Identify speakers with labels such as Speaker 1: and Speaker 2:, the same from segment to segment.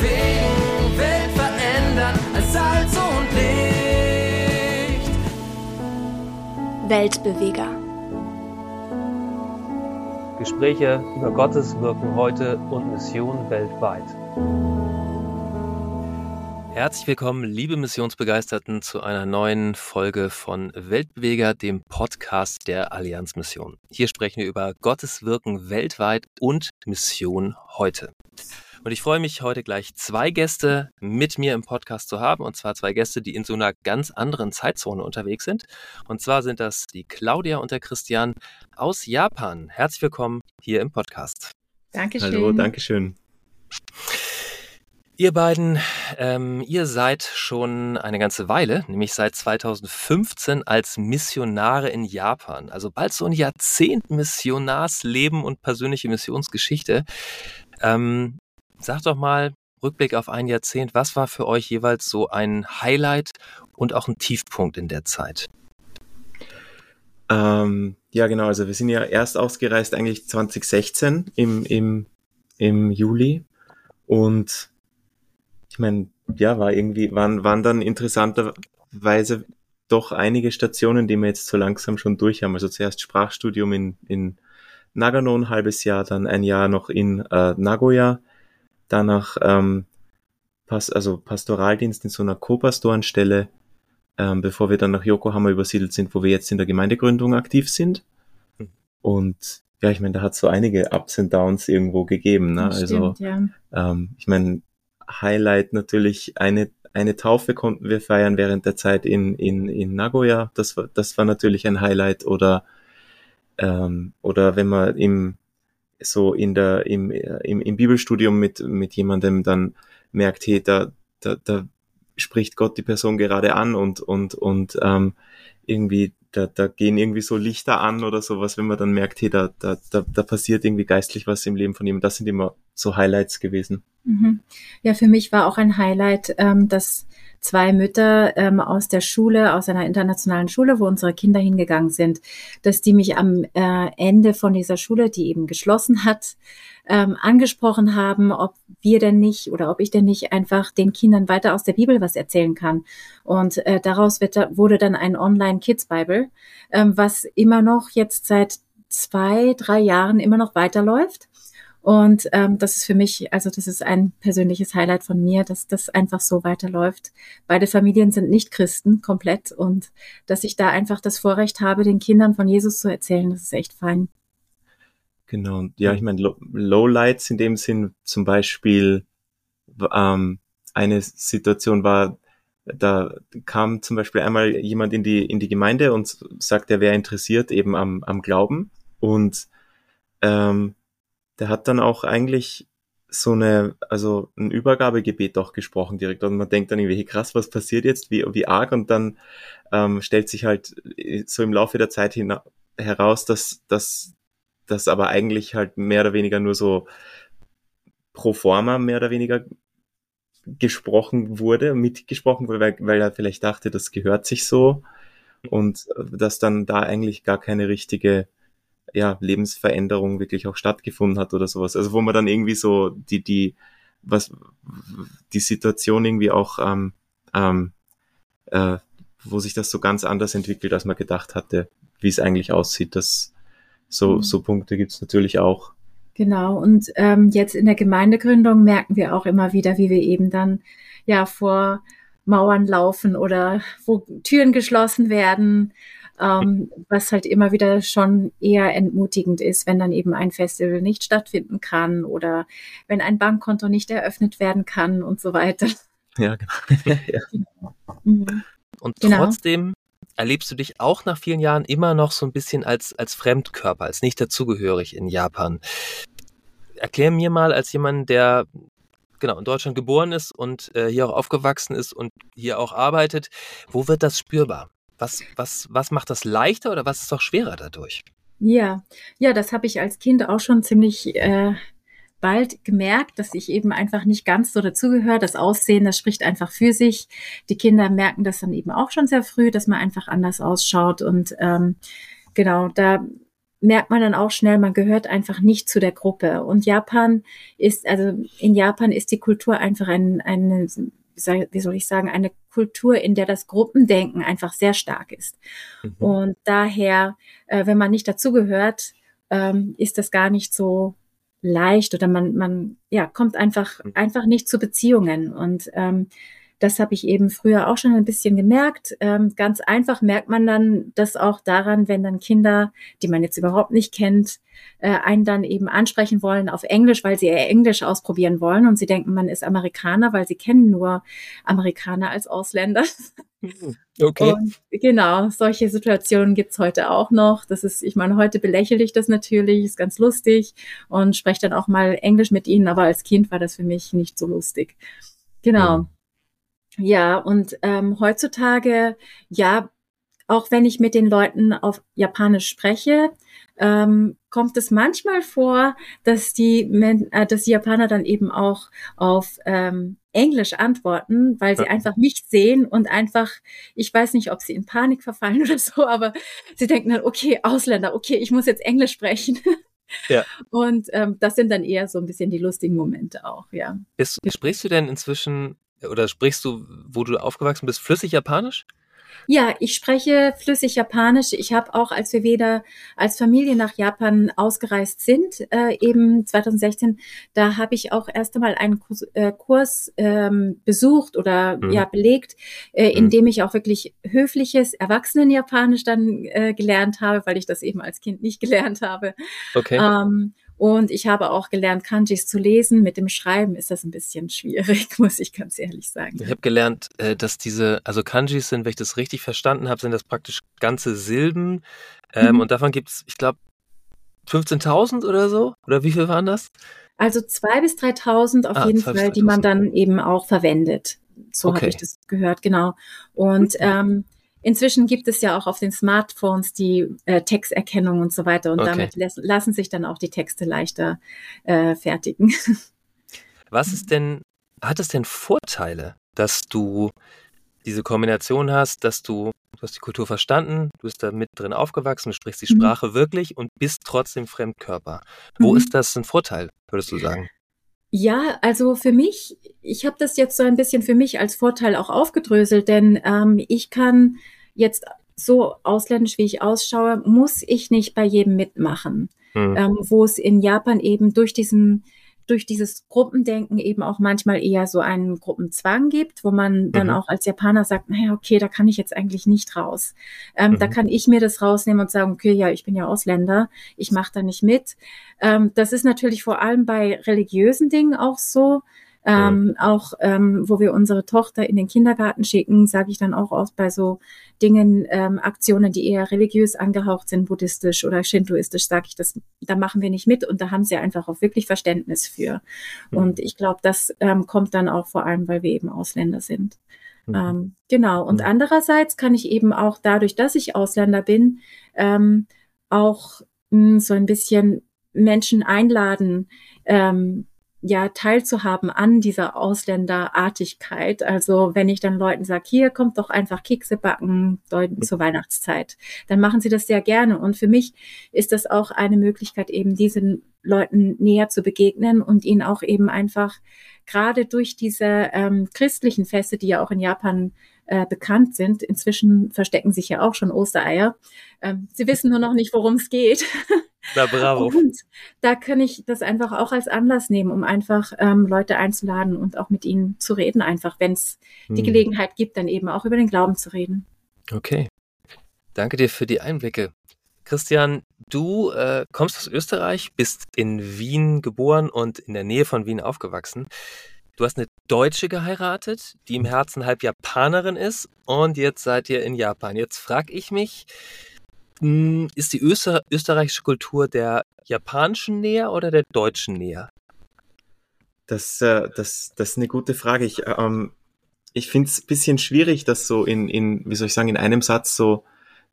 Speaker 1: bewegen, Welt verändern als Salz und Licht.
Speaker 2: Weltbeweger.
Speaker 3: Gespräche über Gottes Wirken heute und Mission weltweit. Herzlich willkommen, liebe Missionsbegeisterten, zu einer neuen Folge von Weltbeweger, dem Podcast der Allianzmission. Hier sprechen wir über Gottes Wirken weltweit und Mission heute. Und ich freue mich heute gleich zwei Gäste mit mir im Podcast zu haben. Und zwar zwei Gäste, die in so einer ganz anderen Zeitzone unterwegs sind. Und zwar sind das die Claudia und der Christian aus Japan. Herzlich willkommen hier im Podcast.
Speaker 4: Dankeschön.
Speaker 5: Hallo, Dankeschön.
Speaker 3: Ihr beiden, ähm, ihr seid schon eine ganze Weile, nämlich seit 2015 als Missionare in Japan. Also bald so ein Jahrzehnt Missionarsleben und persönliche Missionsgeschichte. Ähm, Sag doch mal, Rückblick auf ein Jahrzehnt, was war für euch jeweils so ein Highlight und auch ein Tiefpunkt in der Zeit?
Speaker 5: Ähm, ja, genau. Also wir sind ja erst ausgereist eigentlich 2016 im, im, im Juli. Und ich meine, ja, war irgendwie, waren, waren dann interessanterweise doch einige Stationen, die wir jetzt so langsam schon durch haben. Also zuerst Sprachstudium in, in Nagano ein halbes Jahr, dann ein Jahr noch in äh, Nagoya, danach ähm, Pas also Pastoraldienst in so einer Co-Pastorenstelle, ähm, bevor wir dann nach Yokohama übersiedelt sind, wo wir jetzt in der Gemeindegründung aktiv sind. Hm. Und ja, ich meine, da hat so einige Ups und Downs irgendwo gegeben. Ne?
Speaker 4: Das
Speaker 5: also
Speaker 4: stimmt, ja.
Speaker 5: ähm, ich meine, Highlight natürlich eine eine Taufe konnten wir feiern während der Zeit in in in Nagoya. Das war das war natürlich ein Highlight oder ähm, oder wenn man im so in der, im, im, im Bibelstudium mit, mit jemandem dann merkt, hey, da, da, da spricht Gott die Person gerade an und, und, und ähm, irgendwie, da, da gehen irgendwie so Lichter an oder sowas, wenn man dann merkt, hey, da, da, da, da passiert irgendwie geistlich was im Leben von ihm. Das sind immer so Highlights gewesen.
Speaker 4: Mhm. Ja, für mich war auch ein Highlight, ähm, dass zwei Mütter ähm, aus der Schule, aus einer internationalen Schule, wo unsere Kinder hingegangen sind, dass die mich am äh, Ende von dieser Schule, die eben geschlossen hat, ähm, angesprochen haben, ob wir denn nicht oder ob ich denn nicht einfach den Kindern weiter aus der Bibel was erzählen kann. Und äh, daraus wird, wurde dann ein Online-Kids-Bible, ähm, was immer noch jetzt seit zwei, drei Jahren immer noch weiterläuft. Und ähm, das ist für mich, also das ist ein persönliches Highlight von mir, dass das einfach so weiterläuft. Beide Familien sind nicht Christen komplett und dass ich da einfach das Vorrecht habe, den Kindern von Jesus zu erzählen, das ist echt fein.
Speaker 5: Genau. Ja, ich meine, Lowlights in dem Sinn zum Beispiel ähm, eine Situation war, da kam zum Beispiel einmal jemand in die in die Gemeinde und sagt, er wäre interessiert eben am, am Glauben und ähm, der hat dann auch eigentlich so eine, also ein Übergabegebet auch gesprochen direkt. Und man denkt dann irgendwie, hey, krass, was passiert jetzt, wie, wie arg? Und dann ähm, stellt sich halt äh, so im Laufe der Zeit hin, heraus, dass, dass das aber eigentlich halt mehr oder weniger nur so pro forma mehr oder weniger gesprochen wurde, mitgesprochen wurde, weil, weil er vielleicht dachte, das gehört sich so. Und äh, dass dann da eigentlich gar keine richtige ja, Lebensveränderung wirklich auch stattgefunden hat oder sowas. Also wo man dann irgendwie so die, die, was, die Situation irgendwie auch, ähm, ähm, äh, wo sich das so ganz anders entwickelt, als man gedacht hatte, wie es eigentlich aussieht. Das, so, mhm. so Punkte gibt's natürlich auch.
Speaker 4: Genau, und ähm, jetzt in der Gemeindegründung merken wir auch immer wieder, wie wir eben dann ja vor Mauern laufen oder wo Türen geschlossen werden ähm, was halt immer wieder schon eher entmutigend ist, wenn dann eben ein Festival nicht stattfinden kann oder wenn ein Bankkonto nicht eröffnet werden kann und so weiter.
Speaker 5: Ja, genau. ja.
Speaker 3: Mhm. Und genau. trotzdem erlebst du dich auch nach vielen Jahren immer noch so ein bisschen als, als Fremdkörper, als nicht dazugehörig in Japan. Erklär mir mal als jemand, der genau in Deutschland geboren ist und äh, hier auch aufgewachsen ist und hier auch arbeitet, wo wird das spürbar? Was, was, was macht das leichter oder was ist doch schwerer dadurch?
Speaker 4: Ja, ja, das habe ich als Kind auch schon ziemlich äh, bald gemerkt, dass ich eben einfach nicht ganz so dazugehöre. Das Aussehen, das spricht einfach für sich. Die Kinder merken das dann eben auch schon sehr früh, dass man einfach anders ausschaut. Und ähm, genau, da merkt man dann auch schnell, man gehört einfach nicht zu der Gruppe. Und Japan ist, also in Japan ist die Kultur einfach ein, eine, wie soll ich sagen, eine Kultur, in der das Gruppendenken einfach sehr stark ist. Mhm. Und daher, äh, wenn man nicht dazugehört, ähm, ist das gar nicht so leicht oder man, man ja, kommt einfach, mhm. einfach nicht zu Beziehungen. Und ähm, das habe ich eben früher auch schon ein bisschen gemerkt. Ähm, ganz einfach merkt man dann das auch daran, wenn dann Kinder, die man jetzt überhaupt nicht kennt, äh, einen dann eben ansprechen wollen auf Englisch, weil sie eher Englisch ausprobieren wollen und sie denken, man ist Amerikaner, weil sie kennen nur Amerikaner als Ausländer.
Speaker 3: Hm, okay.
Speaker 4: Und genau, solche Situationen gibt's heute auch noch. Das ist, ich meine, heute belächle ich das natürlich, ist ganz lustig und spreche dann auch mal Englisch mit ihnen, aber als Kind war das für mich nicht so lustig. Genau. Mhm. Ja, und ähm, heutzutage, ja, auch wenn ich mit den Leuten auf Japanisch spreche, ähm, kommt es manchmal vor, dass die, äh, dass die Japaner dann eben auch auf ähm, Englisch antworten, weil sie ja. einfach mich sehen und einfach, ich weiß nicht, ob sie in Panik verfallen oder so, aber sie denken dann, okay, Ausländer, okay, ich muss jetzt Englisch sprechen. Ja. Und ähm, das sind dann eher so ein bisschen die lustigen Momente auch, ja.
Speaker 3: Ist, sprichst du denn inzwischen oder sprichst du, wo du aufgewachsen bist, flüssig Japanisch?
Speaker 4: Ja, ich spreche flüssig Japanisch. Ich habe auch, als wir wieder als Familie nach Japan ausgereist sind, äh, eben 2016, da habe ich auch erst einmal einen Kurs, äh, Kurs ähm, besucht oder mhm. ja belegt, äh, in mhm. dem ich auch wirklich höfliches Erwachsenen-Japanisch dann äh, gelernt habe, weil ich das eben als Kind nicht gelernt habe.
Speaker 3: Okay.
Speaker 4: Ähm, und ich habe auch gelernt, Kanjis zu lesen. Mit dem Schreiben ist das ein bisschen schwierig, muss ich ganz ehrlich sagen.
Speaker 3: Ich habe gelernt, äh, dass diese, also Kanjis sind, wenn ich das richtig verstanden habe, sind das praktisch ganze Silben. Ähm, mhm. Und davon gibt es, ich glaube, 15.000 oder so? Oder wie viel waren das?
Speaker 4: Also 2.000 bis 3.000 auf ah, jeden Fall, die man dann eben auch verwendet. So okay. habe ich das gehört, genau. Und ähm, Inzwischen gibt es ja auch auf den Smartphones die äh, Texterkennung und so weiter und okay. damit lassen sich dann auch die Texte leichter äh, fertigen.
Speaker 3: Was ist denn, hat es denn Vorteile, dass du diese Kombination hast, dass du, du hast die Kultur verstanden, du bist da mit drin aufgewachsen, du sprichst die mhm. Sprache mhm. wirklich und bist trotzdem Fremdkörper. Wo mhm. ist das ein Vorteil, würdest du sagen?
Speaker 4: Ja, also für mich, ich habe das jetzt so ein bisschen für mich als Vorteil auch aufgedröselt, denn ähm, ich kann jetzt so ausländisch, wie ich ausschaue, muss ich nicht bei jedem mitmachen. Mhm. Ähm, wo es in Japan eben durch diesen durch dieses Gruppendenken eben auch manchmal eher so einen Gruppenzwang gibt, wo man dann mhm. auch als Japaner sagt, naja, okay, da kann ich jetzt eigentlich nicht raus. Ähm, mhm. Da kann ich mir das rausnehmen und sagen, okay, ja, ich bin ja Ausländer, ich mache da nicht mit. Ähm, das ist natürlich vor allem bei religiösen Dingen auch so. Ähm. Auch ähm, wo wir unsere Tochter in den Kindergarten schicken, sage ich dann auch oft bei so Dingen, ähm, Aktionen, die eher religiös angehaucht sind, buddhistisch oder shintoistisch, sage ich das, da machen wir nicht mit und da haben sie einfach auch wirklich Verständnis für. Mhm. Und ich glaube, das ähm, kommt dann auch vor allem, weil wir eben Ausländer sind. Mhm. Ähm, genau. Und mhm. andererseits kann ich eben auch dadurch, dass ich Ausländer bin, ähm, auch mh, hm, so ein bisschen Menschen einladen, ähm, ja teilzuhaben an dieser Ausländerartigkeit. Also wenn ich dann Leuten sage, hier kommt doch einfach Kekse backen zur Weihnachtszeit, dann machen sie das sehr gerne. Und für mich ist das auch eine Möglichkeit, eben diesen Leuten näher zu begegnen und ihnen auch eben einfach gerade durch diese ähm, christlichen Feste, die ja auch in Japan äh, bekannt sind. Inzwischen verstecken sich ja auch schon Ostereier. Ähm, sie wissen nur noch nicht, worum es geht.
Speaker 3: Na, bravo.
Speaker 4: Und da kann ich das einfach auch als Anlass nehmen, um einfach ähm, Leute einzuladen und auch mit ihnen zu reden, einfach, wenn es hm. die Gelegenheit gibt, dann eben auch über den Glauben zu reden.
Speaker 3: Okay. Danke dir für die Einblicke. Christian, du äh, kommst aus Österreich, bist in Wien geboren und in der Nähe von Wien aufgewachsen. Du hast eine Deutsche geheiratet, die im Herzen halb Japanerin ist und jetzt seid ihr in Japan. Jetzt frage ich mich, ist die Öster österreichische Kultur der japanischen näher oder der deutschen näher?
Speaker 5: Das, äh, das, das ist eine gute Frage. Ich, ähm, ich finde es ein bisschen schwierig, das so in, in, wie soll ich sagen, in einem Satz so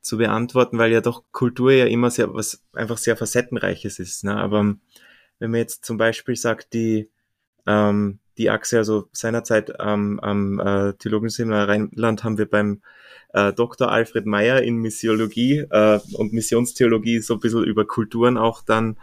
Speaker 5: zu beantworten, weil ja doch Kultur ja immer sehr, was einfach sehr facettenreiches ist. Ne? Aber wenn man jetzt zum Beispiel sagt, die, ähm, die Achse, also seinerzeit am, am äh, Theologenseminar Rheinland haben wir beim äh, Dr. Alfred Meyer in Missiologie äh, und Missionstheologie so ein bisschen über Kulturen auch dann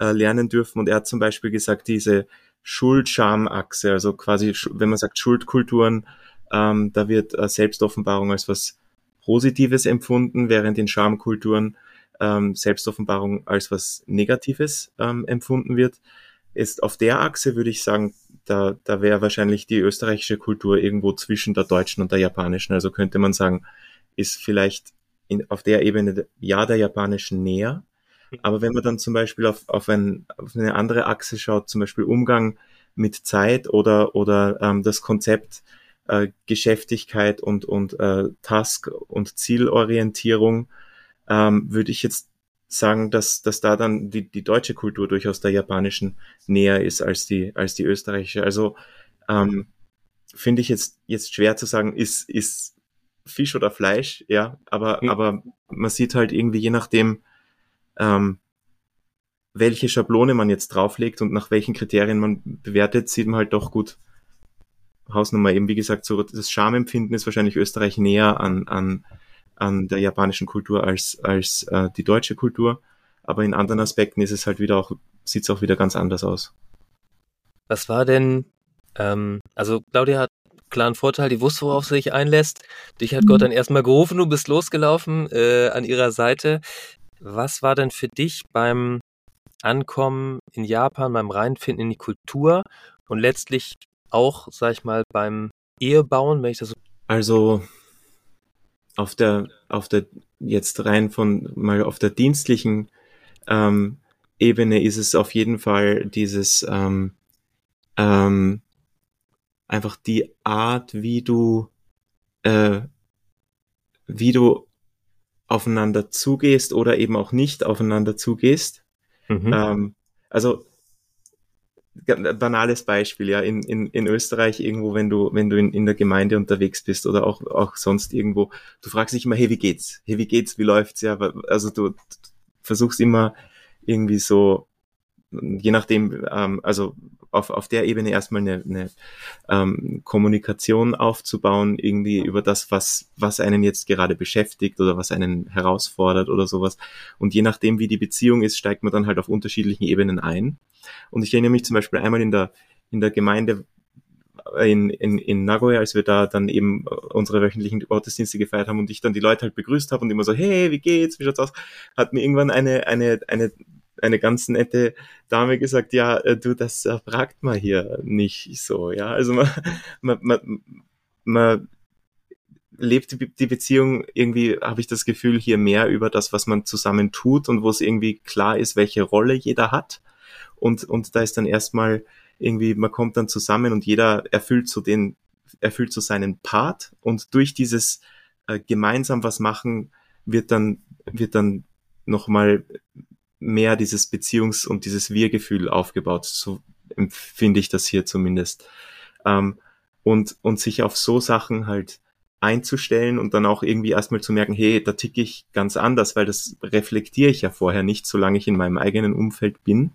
Speaker 5: äh, lernen dürfen. Und er hat zum Beispiel gesagt, diese Schuld-Scham-Achse, also quasi, wenn man sagt Schuldkulturen, ähm, da wird äh, Selbstoffenbarung als was Positives empfunden, während in Schamkulturen ähm, Selbstoffenbarung als was Negatives ähm, empfunden wird. Ist auf der Achse würde ich sagen, da, da wäre wahrscheinlich die österreichische Kultur irgendwo zwischen der deutschen und der japanischen. Also könnte man sagen, ist vielleicht in, auf der Ebene ja der japanischen näher. Aber wenn man dann zum Beispiel auf, auf, ein, auf eine andere Achse schaut, zum Beispiel Umgang mit Zeit oder, oder ähm, das Konzept äh, Geschäftigkeit und, und äh, Task- und Zielorientierung, ähm, würde ich jetzt sagen, dass, dass da dann die, die deutsche Kultur durchaus der japanischen näher ist als die, als die österreichische. Also ähm, finde ich jetzt, jetzt schwer zu sagen, ist, ist Fisch oder Fleisch, ja, aber, mhm. aber man sieht halt irgendwie, je nachdem, ähm, welche Schablone man jetzt drauflegt und nach welchen Kriterien man bewertet, sieht man halt doch gut Hausnummer. Eben wie gesagt, so das Schamempfinden ist wahrscheinlich Österreich näher an, an an der japanischen Kultur als, als äh, die deutsche Kultur. Aber in anderen Aspekten ist es halt wieder auch, sieht es auch wieder ganz anders aus.
Speaker 3: Was war denn, ähm, also Claudia hat klaren Vorteil, die wusste, worauf sie sich einlässt. Dich hat mhm. Gott dann erstmal gerufen, du bist losgelaufen äh, an ihrer Seite. Was war denn für dich beim Ankommen in Japan, beim Reinfinden in die Kultur und letztlich auch, sag ich mal, beim Ehebauen, wenn ich das so.
Speaker 5: Also auf der, auf der, jetzt rein von mal auf der dienstlichen ähm, Ebene ist es auf jeden Fall dieses ähm, ähm, einfach die Art, wie du äh, wie du aufeinander zugehst oder eben auch nicht aufeinander zugehst. Mhm. Ähm, also banales Beispiel, ja, in, in, in Österreich irgendwo, wenn du, wenn du in, in der Gemeinde unterwegs bist oder auch, auch sonst irgendwo, du fragst dich immer, hey, wie geht's? Hey, wie geht's? Wie läuft's? Ja, also du, du versuchst immer irgendwie so, je nachdem, ähm, also auf, auf der Ebene erstmal eine, eine ähm, Kommunikation aufzubauen, irgendwie über das, was, was einen jetzt gerade beschäftigt oder was einen herausfordert oder sowas. Und je nachdem, wie die Beziehung ist, steigt man dann halt auf unterschiedlichen Ebenen ein. Und ich erinnere mich zum Beispiel einmal in der, in der Gemeinde in, in, in Nagoya, als wir da dann eben unsere wöchentlichen Gottesdienste gefeiert haben und ich dann die Leute halt begrüßt habe und immer so, hey, wie geht's, wie schaut's aus, hat mir irgendwann eine, eine, eine, eine ganz nette Dame gesagt, ja, äh, du, das fragt man hier nicht so, ja, also man, man, man, man lebt die Beziehung irgendwie, habe ich das Gefühl, hier mehr über das, was man zusammen tut und wo es irgendwie klar ist, welche Rolle jeder hat. Und, und da ist dann erstmal irgendwie, man kommt dann zusammen und jeder erfüllt so den, erfüllt so seinen Part. Und durch dieses äh, gemeinsam was machen wird dann, wird dann nochmal mehr dieses Beziehungs- und dieses Wir-Gefühl aufgebaut. So empfinde ich das hier zumindest. Ähm, und, und sich auf so Sachen halt einzustellen und dann auch irgendwie erstmal zu merken, hey, da ticke ich ganz anders, weil das reflektiere ich ja vorher nicht, solange ich in meinem eigenen Umfeld bin.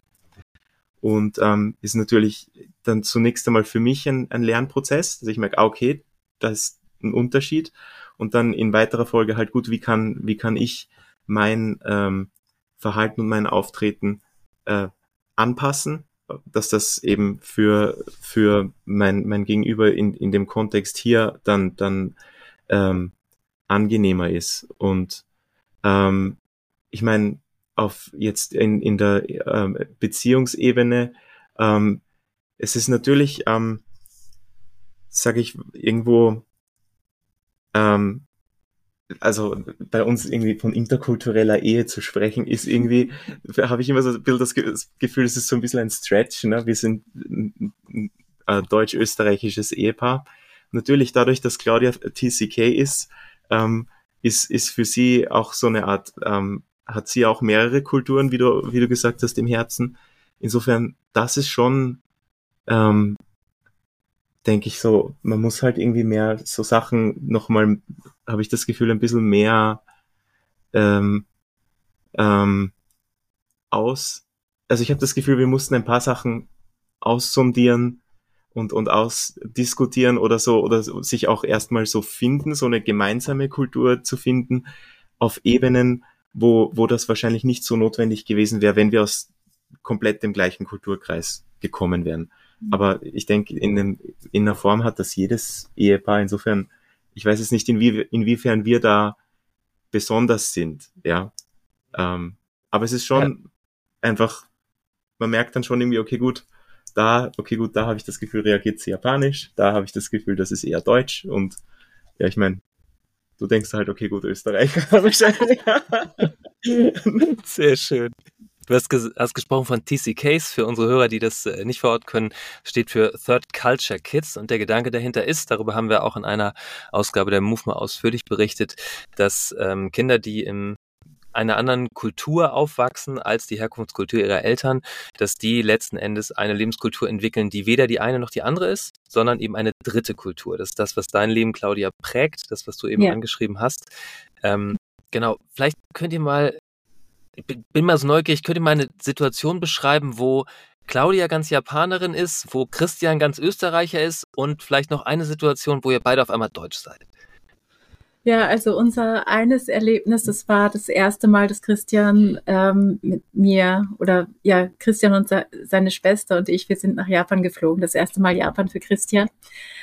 Speaker 5: Und ähm, ist natürlich dann zunächst einmal für mich ein, ein Lernprozess, dass ich merke, ah, okay, da ist ein Unterschied. Und dann in weiterer Folge halt gut, wie kann, wie kann ich mein ähm, Verhalten und mein Auftreten äh, anpassen, dass das eben für, für mein, mein Gegenüber in, in dem Kontext hier dann, dann ähm, angenehmer ist. Und ähm, ich meine, auf jetzt in, in der ähm, Beziehungsebene. Ähm, es ist natürlich, ähm, sage ich, irgendwo, ähm, also bei uns irgendwie von interkultureller Ehe zu sprechen, ist irgendwie, habe ich immer so ein bisschen das Gefühl, es ist so ein bisschen ein Stretch. Ne? Wir sind ein deutsch-österreichisches Ehepaar. Natürlich dadurch, dass Claudia TCK ist, ähm, ist, ist für sie auch so eine Art ähm, hat sie auch mehrere Kulturen, wie du, wie du gesagt hast, im Herzen. Insofern, das ist schon, ähm, denke ich so, man muss halt irgendwie mehr so Sachen nochmal, habe ich das Gefühl, ein bisschen mehr ähm, ähm, aus. Also ich habe das Gefühl, wir mussten ein paar Sachen aussondieren und, und ausdiskutieren oder so, oder sich auch erstmal so finden, so eine gemeinsame Kultur zu finden auf Ebenen, wo, wo das wahrscheinlich nicht so notwendig gewesen wäre, wenn wir aus komplett dem gleichen Kulturkreis gekommen wären. Mhm. Aber ich denke, in, einem, in einer Form hat das jedes Ehepaar. Insofern, ich weiß es nicht, inwie, inwiefern wir da besonders sind, ja. Ähm, aber es ist schon ja. einfach, man merkt dann schon irgendwie, okay, gut, da, okay, gut, da habe ich das Gefühl, reagiert sie japanisch, da habe ich das Gefühl, das ist eher deutsch und ja, ich meine, du denkst halt, okay, gut, Österreicher wahrscheinlich.
Speaker 3: Sehr schön. Du hast, ges hast gesprochen von TC Case. Für unsere Hörer, die das äh, nicht vor Ort können, steht für Third Culture Kids. Und der Gedanke dahinter ist, darüber haben wir auch in einer Ausgabe der Move mal ausführlich berichtet, dass ähm, Kinder, die im einer anderen Kultur aufwachsen als die Herkunftskultur ihrer Eltern, dass die letzten Endes eine Lebenskultur entwickeln, die weder die eine noch die andere ist, sondern eben eine dritte Kultur. Das ist das, was dein Leben, Claudia, prägt, das, was du eben ja. angeschrieben hast. Ähm, genau, vielleicht könnt ihr mal, ich bin mal so neugierig, könnt ihr mal eine Situation beschreiben, wo Claudia ganz Japanerin ist, wo Christian ganz Österreicher ist und vielleicht noch eine Situation, wo ihr beide auf einmal Deutsch seid.
Speaker 4: Ja, also unser eines Erlebnis, das war das erste Mal, dass Christian ähm, mit mir oder ja, Christian und seine Schwester und ich, wir sind nach Japan geflogen. Das erste Mal Japan für Christian.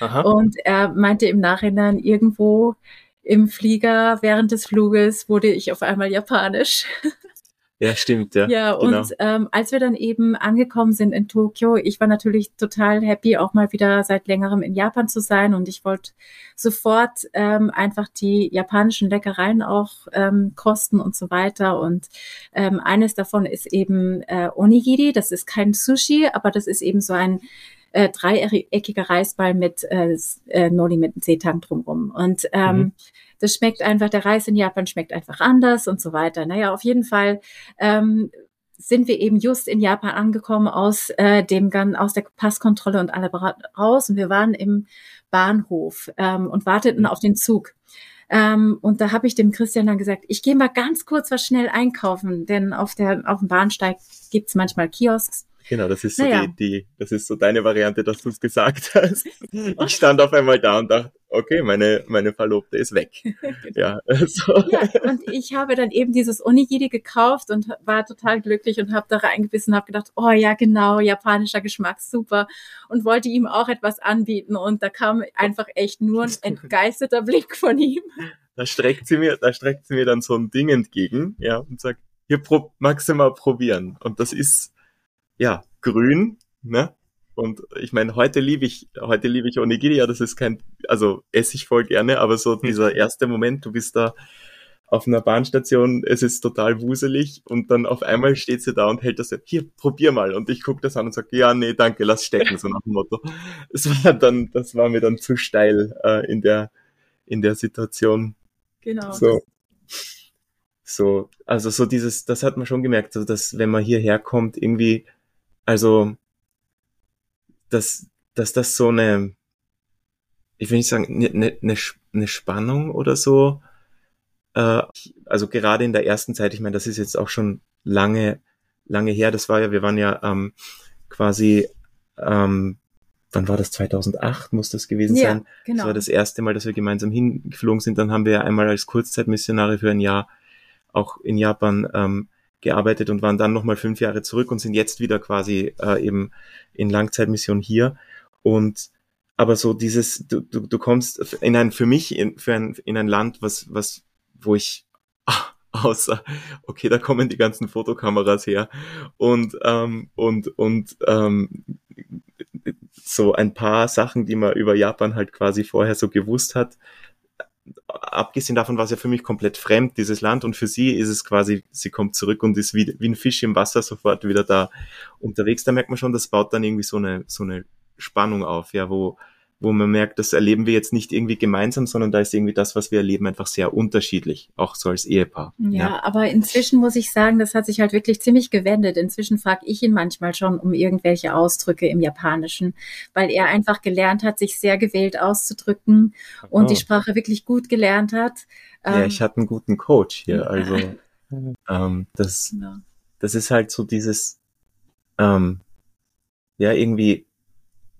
Speaker 4: Aha. Und er meinte im Nachhinein irgendwo im Flieger während des Fluges wurde ich auf einmal japanisch.
Speaker 5: Ja, stimmt, ja.
Speaker 4: Ja, genau. und ähm, als wir dann eben angekommen sind in Tokio, ich war natürlich total happy, auch mal wieder seit längerem in Japan zu sein und ich wollte sofort ähm, einfach die japanischen Leckereien auch ähm, kosten und so weiter. Und ähm, eines davon ist eben äh, Onigiri, das ist kein Sushi, aber das ist eben so ein äh, dreieckiger Reisball mit äh, äh, Nori mit einem Seetang drumrum. Und ähm, mhm das schmeckt einfach, der Reis in Japan schmeckt einfach anders und so weiter. Naja, auf jeden Fall ähm, sind wir eben just in Japan angekommen aus äh, dem aus der Passkontrolle und alle raus und wir waren im Bahnhof ähm, und warteten mhm. auf den Zug. Ähm, und da habe ich dem Christian dann gesagt, ich gehe mal ganz kurz was schnell einkaufen, denn auf der auf dem Bahnsteig gibt's manchmal Kiosks.
Speaker 5: Genau, das ist so naja. die, die, das ist so deine Variante, dass du es gesagt hast. Ich stand auf einmal da und dachte, okay, meine, meine Verlobte ist weg. ja,
Speaker 4: so. ja, und ich habe dann eben dieses Onigiri gekauft und war total glücklich und habe da reingebissen und habe gedacht, oh ja, genau, japanischer Geschmack, super. Und wollte ihm auch etwas anbieten und da kam einfach echt nur ein entgeisterter Blick von ihm.
Speaker 5: Da streckt sie mir, da streckt sie mir dann so ein Ding entgegen, ja, und sagt, hier, pro, magst du mal probieren. Und das ist, ja, grün, ne? Und ich meine, heute liebe ich, heute liebe ich Onigiri, ja, das ist kein, also esse ich voll gerne, aber so hm. dieser erste Moment, du bist da auf einer Bahnstation, es ist total wuselig und dann auf einmal steht sie da und hält das, hier, probier mal. Und ich gucke das an und sage, ja, nee, danke, lass stecken, so nach dem Motto. Es war dann, das war mir dann zu steil äh, in der, in der Situation.
Speaker 4: Genau.
Speaker 5: So. So, also so dieses, das hat man schon gemerkt, so dass wenn man hierher kommt, irgendwie also, dass, dass das so eine, ich will nicht sagen, eine, eine, eine ne Spannung oder so, äh, also gerade in der ersten Zeit, ich meine, das ist jetzt auch schon lange, lange her, das war ja, wir waren ja ähm, quasi, ähm, wann war das, 2008 muss das gewesen ja, sein. Genau. Das war das erste Mal, dass wir gemeinsam hingeflogen sind. Dann haben wir ja einmal als Kurzzeitmissionare für ein Jahr auch in Japan ähm, gearbeitet und waren dann nochmal fünf Jahre zurück und sind jetzt wieder quasi äh, eben in Langzeitmission hier. Und aber so dieses, du, du, du kommst in ein, für mich, in, für ein, in ein Land, was, was, wo ich außer, okay, da kommen die ganzen Fotokameras her und, ähm, und, und ähm, so ein paar Sachen, die man über Japan halt quasi vorher so gewusst hat, abgesehen davon war es ja für mich komplett fremd, dieses Land, und für sie ist es quasi, sie kommt zurück und ist wie, wie ein Fisch im Wasser sofort wieder da unterwegs. Da merkt man schon, das baut dann irgendwie so eine, so eine Spannung auf, ja, wo, wo man merkt, das erleben wir jetzt nicht irgendwie gemeinsam, sondern da ist irgendwie das, was wir erleben, einfach sehr unterschiedlich, auch so als Ehepaar.
Speaker 4: Ja, ja. aber inzwischen muss ich sagen, das hat sich halt wirklich ziemlich gewendet. Inzwischen frage ich ihn manchmal schon um irgendwelche Ausdrücke im Japanischen, weil er einfach gelernt hat, sich sehr gewählt auszudrücken und oh. die Sprache wirklich gut gelernt hat.
Speaker 5: Ja, ähm, ich hatte einen guten Coach hier, also ähm, das, genau. das ist halt so dieses, ähm, ja, irgendwie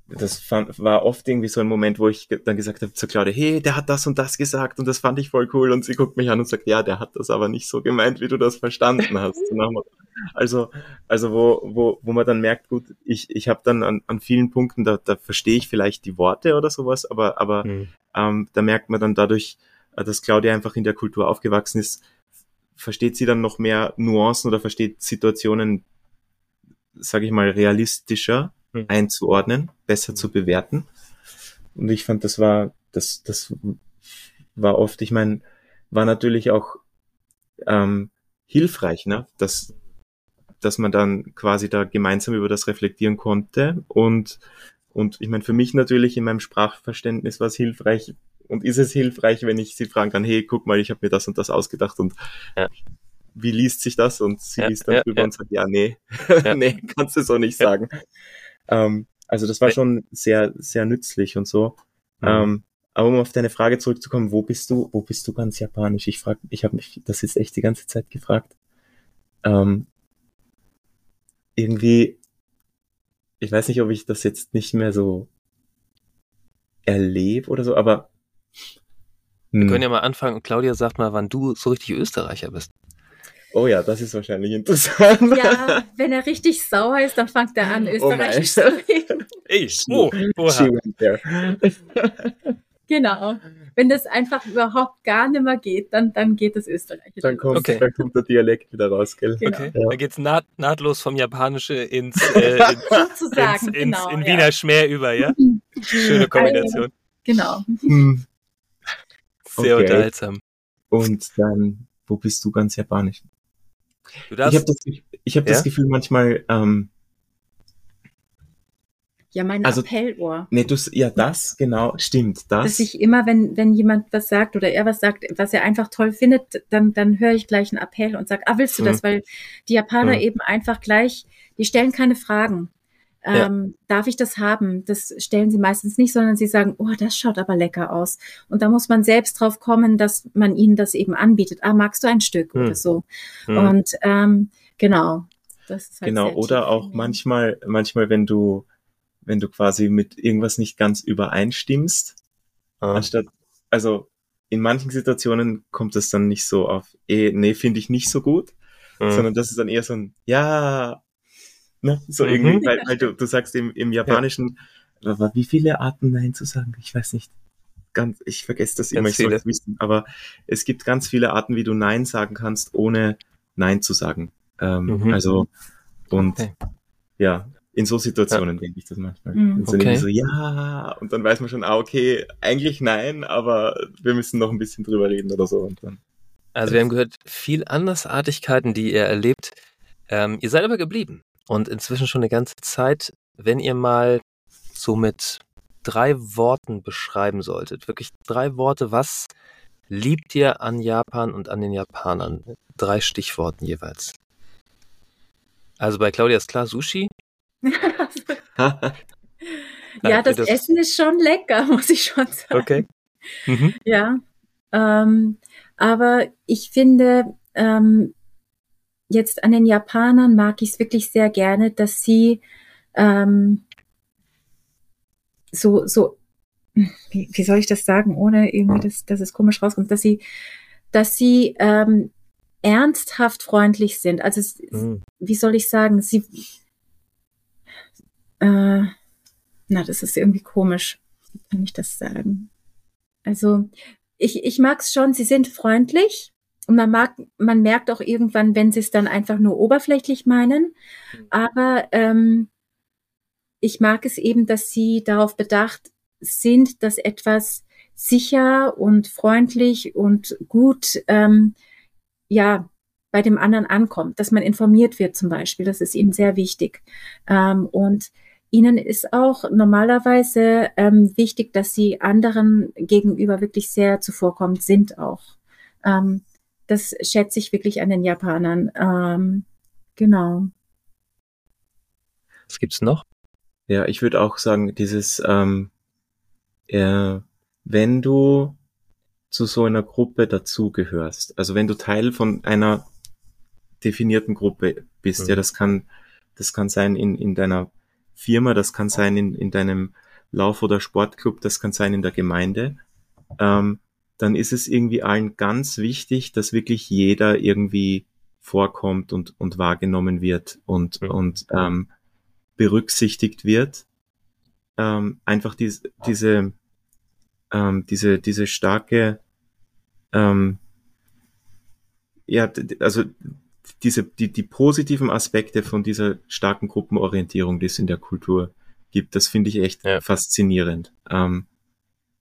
Speaker 5: das fand, war oft irgendwie so ein Moment, wo ich dann gesagt habe zu Claudia, hey, der hat das und das gesagt und das fand ich voll cool und sie guckt mich an und sagt, ja, der hat das aber nicht so gemeint, wie du das verstanden hast. also, also wo, wo, wo man dann merkt, gut, ich, ich habe dann an, an vielen Punkten, da, da verstehe ich vielleicht die Worte oder sowas, aber, aber mhm. ähm, da merkt man dann dadurch, äh, dass Claudia einfach in der Kultur aufgewachsen ist, versteht sie dann noch mehr Nuancen oder versteht Situationen, sage ich mal, realistischer. Einzuordnen, besser zu bewerten. Und ich fand, das war, das, das war oft, ich meine, war natürlich auch ähm, hilfreich, ne? dass, dass man dann quasi da gemeinsam über das reflektieren konnte. Und, und ich meine, für mich natürlich in meinem Sprachverständnis war es hilfreich und ist es hilfreich, wenn ich sie fragen kann, hey, guck mal, ich habe mir das und das ausgedacht und ja. wie liest sich das? Und sie ja, liest dann ja, drüber und sagt, ja, nee, nee, kannst du so nicht sagen. Ähm, also das war schon sehr, sehr nützlich und so. Mhm. Ähm, aber um auf deine Frage zurückzukommen, wo bist du, wo bist du ganz japanisch? Ich frage, ich habe mich das jetzt echt die ganze Zeit gefragt. Ähm, irgendwie, ich weiß nicht, ob ich das jetzt nicht mehr so erlebe oder so, aber
Speaker 3: wir können hm. ja mal anfangen und Claudia sagt mal, wann du so richtig Österreicher bist.
Speaker 5: Oh ja, das ist wahrscheinlich interessant.
Speaker 4: Ja, wenn er richtig sauer ist, dann fängt er an, Österreichisch oh zu reden. Ich, oh, Genau. Wenn das einfach überhaupt gar nicht mehr geht, dann, dann geht das Österreichische.
Speaker 5: Dann kommt, okay. dann kommt der Dialekt wieder raus, gell?
Speaker 3: Genau. Okay. Ja. Dann geht's naht, nahtlos vom Japanische ins, äh, ins,
Speaker 4: Sozusagen,
Speaker 3: ins, genau, in ja. Wiener Schmäh über, ja? Schöne Kombination.
Speaker 4: Genau. Hm.
Speaker 3: Sehr okay. unterhaltsam.
Speaker 5: Und dann, wo bist du ganz japanisch? Ich habe das, ich hab ja? das Gefühl manchmal, ähm,
Speaker 4: ja, mein also, Appellohr.
Speaker 5: Nee, du, ja, das, genau, stimmt, das.
Speaker 4: Dass ich immer, wenn, wenn jemand was sagt oder er was sagt, was er einfach toll findet, dann, dann höre ich gleich einen Appell und sage, ah, willst du hm. das? Weil die Japaner hm. eben einfach gleich, die stellen keine Fragen. Ähm, ja. Darf ich das haben? Das stellen sie meistens nicht, sondern sie sagen, oh, das schaut aber lecker aus. Und da muss man selbst drauf kommen, dass man ihnen das eben anbietet. Ah, magst du ein Stück hm. oder so? Hm. Und ähm, genau.
Speaker 5: Das ist halt genau, oder auch manchmal, manchmal, wenn du, wenn du quasi mit irgendwas nicht ganz übereinstimmst, ah. anstatt, also in manchen Situationen kommt es dann nicht so auf, eh, nee, finde ich nicht so gut, mhm. sondern das ist dann eher so ein, ja, Ne? So mhm. irgendwie, weil, weil du, du sagst im, im Japanischen, ja. aber wie viele Arten Nein zu sagen? Ich weiß nicht. Ganz, ich vergesse das ganz immer, ich soll es wissen. Aber es gibt ganz viele Arten, wie du Nein sagen kannst, ohne Nein zu sagen. Ähm, mhm. Also, und okay. ja, in so Situationen ja. denke ich das manchmal. Mhm. Und okay. so, ja, und dann weiß man schon, ah, okay, eigentlich nein, aber wir müssen noch ein bisschen drüber reden oder so. Und dann,
Speaker 3: also wir haben gehört, viel Andersartigkeiten, die ihr erlebt. Ähm, ihr seid aber geblieben. Und inzwischen schon eine ganze Zeit, wenn ihr mal so mit drei Worten beschreiben solltet, wirklich drei Worte, was liebt ihr an Japan und an den Japanern? Drei Stichworten jeweils. Also bei Claudia ist klar Sushi.
Speaker 4: ja, das, das, Essen ist schon lecker, muss ich schon sagen.
Speaker 3: Okay. Mhm.
Speaker 4: Ja, ähm, aber ich finde, ähm, jetzt an den Japanern mag ich es wirklich sehr gerne, dass sie ähm, so, so, wie, wie soll ich das sagen, ohne irgendwie, dass, dass es komisch rauskommt, dass sie, dass sie ähm, ernsthaft freundlich sind. Also, es, mhm. wie soll ich sagen, sie, äh, na, das ist irgendwie komisch. Wie kann ich das sagen? Also, ich, ich mag es schon, sie sind freundlich, und man mag, man merkt auch irgendwann, wenn sie es dann einfach nur oberflächlich meinen. Mhm. Aber ähm, ich mag es eben, dass sie darauf bedacht sind, dass etwas sicher und freundlich und gut ähm, ja bei dem anderen ankommt, dass man informiert wird zum Beispiel. Das ist ihnen sehr wichtig. Ähm, und ihnen ist auch normalerweise ähm, wichtig, dass sie anderen gegenüber wirklich sehr zuvorkommend sind auch. Ähm, das schätze ich wirklich an den Japanern. Ähm, genau.
Speaker 3: Was gibt's noch?
Speaker 5: Ja, ich würde auch sagen, dieses, ähm, äh, wenn du zu so einer Gruppe dazugehörst, also wenn du Teil von einer definierten Gruppe bist, mhm. ja, das kann, das kann sein in, in deiner Firma, das kann sein in, in deinem Lauf- oder Sportclub, das kann sein in der Gemeinde, ähm, dann ist es irgendwie allen ganz wichtig, dass wirklich jeder irgendwie vorkommt und, und wahrgenommen wird und, mhm. und ähm, berücksichtigt wird. Ähm, einfach dies, diese, ähm, diese, diese starke, ähm, ja, also diese, die, die positiven Aspekte von dieser starken Gruppenorientierung, die es in der Kultur gibt, das finde ich echt ja. faszinierend. Ähm,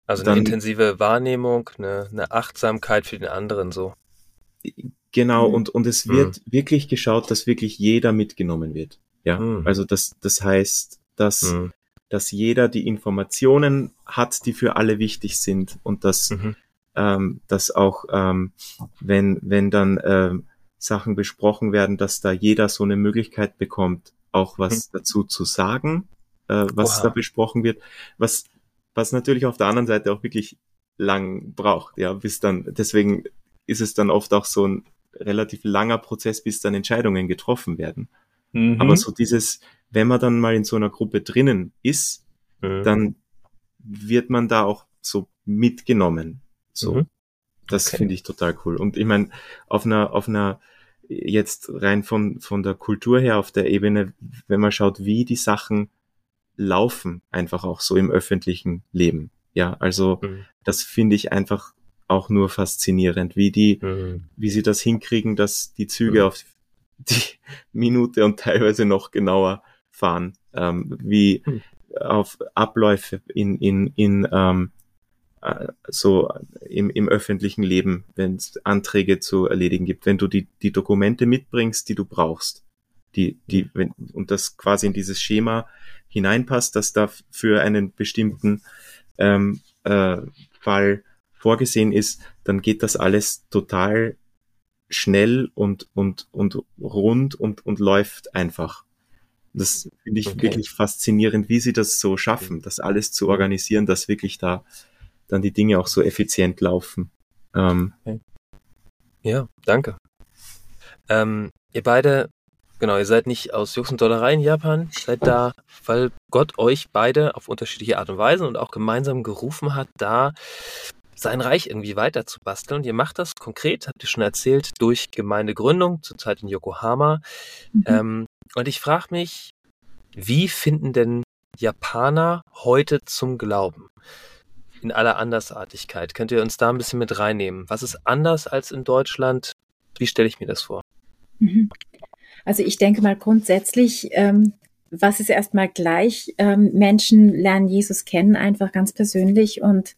Speaker 3: also eine dann, intensive Wahrnehmung, eine, eine Achtsamkeit für den anderen so.
Speaker 5: Genau, mhm. und, und es wird mhm. wirklich geschaut, dass wirklich jeder mitgenommen wird. Ja, mhm. also das, das heißt, dass, mhm. dass jeder die Informationen hat, die für alle wichtig sind und dass, mhm. ähm, dass auch, ähm, wenn, wenn dann ähm, Sachen besprochen werden, dass da jeder so eine Möglichkeit bekommt, auch was mhm. dazu zu sagen, äh, was Oha. da besprochen wird, was, was natürlich auf der anderen Seite auch wirklich lang braucht, ja, bis dann, deswegen ist es dann oft auch so ein relativ langer Prozess, bis dann Entscheidungen getroffen werden. Mhm. Aber so dieses, wenn man dann mal in so einer Gruppe drinnen ist, mhm. dann wird man da auch so mitgenommen. So. Mhm. Das okay. finde ich total cool. Und ich meine, auf einer, auf einer, jetzt rein von, von der Kultur her, auf der Ebene, wenn man schaut, wie die Sachen laufen, einfach auch so im öffentlichen Leben. Ja, also mhm. das finde ich einfach auch nur faszinierend, wie die, mhm. wie sie das hinkriegen, dass die Züge mhm. auf die Minute und teilweise noch genauer fahren, ähm, wie mhm. auf Abläufe in, in, in ähm, äh, so im, im öffentlichen Leben, wenn es Anträge zu erledigen gibt, wenn du die, die Dokumente mitbringst, die du brauchst, die, die, wenn, und das quasi in dieses Schema hineinpasst, dass da für einen bestimmten ähm, äh, Fall vorgesehen ist, dann geht das alles total schnell und, und, und rund und, und läuft einfach. Das finde ich okay. wirklich faszinierend, wie sie das so schaffen, das alles zu organisieren, dass wirklich da dann die Dinge auch so effizient laufen. Ähm,
Speaker 3: okay. Ja, danke. Ähm, ihr beide Genau, ihr seid nicht aus Jux und Dollerei in Japan, seid da, weil Gott euch beide auf unterschiedliche Art und Weise und auch gemeinsam gerufen hat, da sein Reich irgendwie weiter zu basteln. Und ihr macht das konkret, habt ihr schon erzählt, durch Gemeindegründung, zurzeit in Yokohama. Mhm. Ähm, und ich frage mich, wie finden denn Japaner heute zum Glauben? In aller Andersartigkeit. Könnt ihr uns da ein bisschen mit reinnehmen? Was ist anders als in Deutschland? Wie stelle ich mir das vor?
Speaker 4: Mhm. Also ich denke mal grundsätzlich, ähm, was ist erstmal gleich? Ähm, Menschen lernen Jesus kennen, einfach ganz persönlich und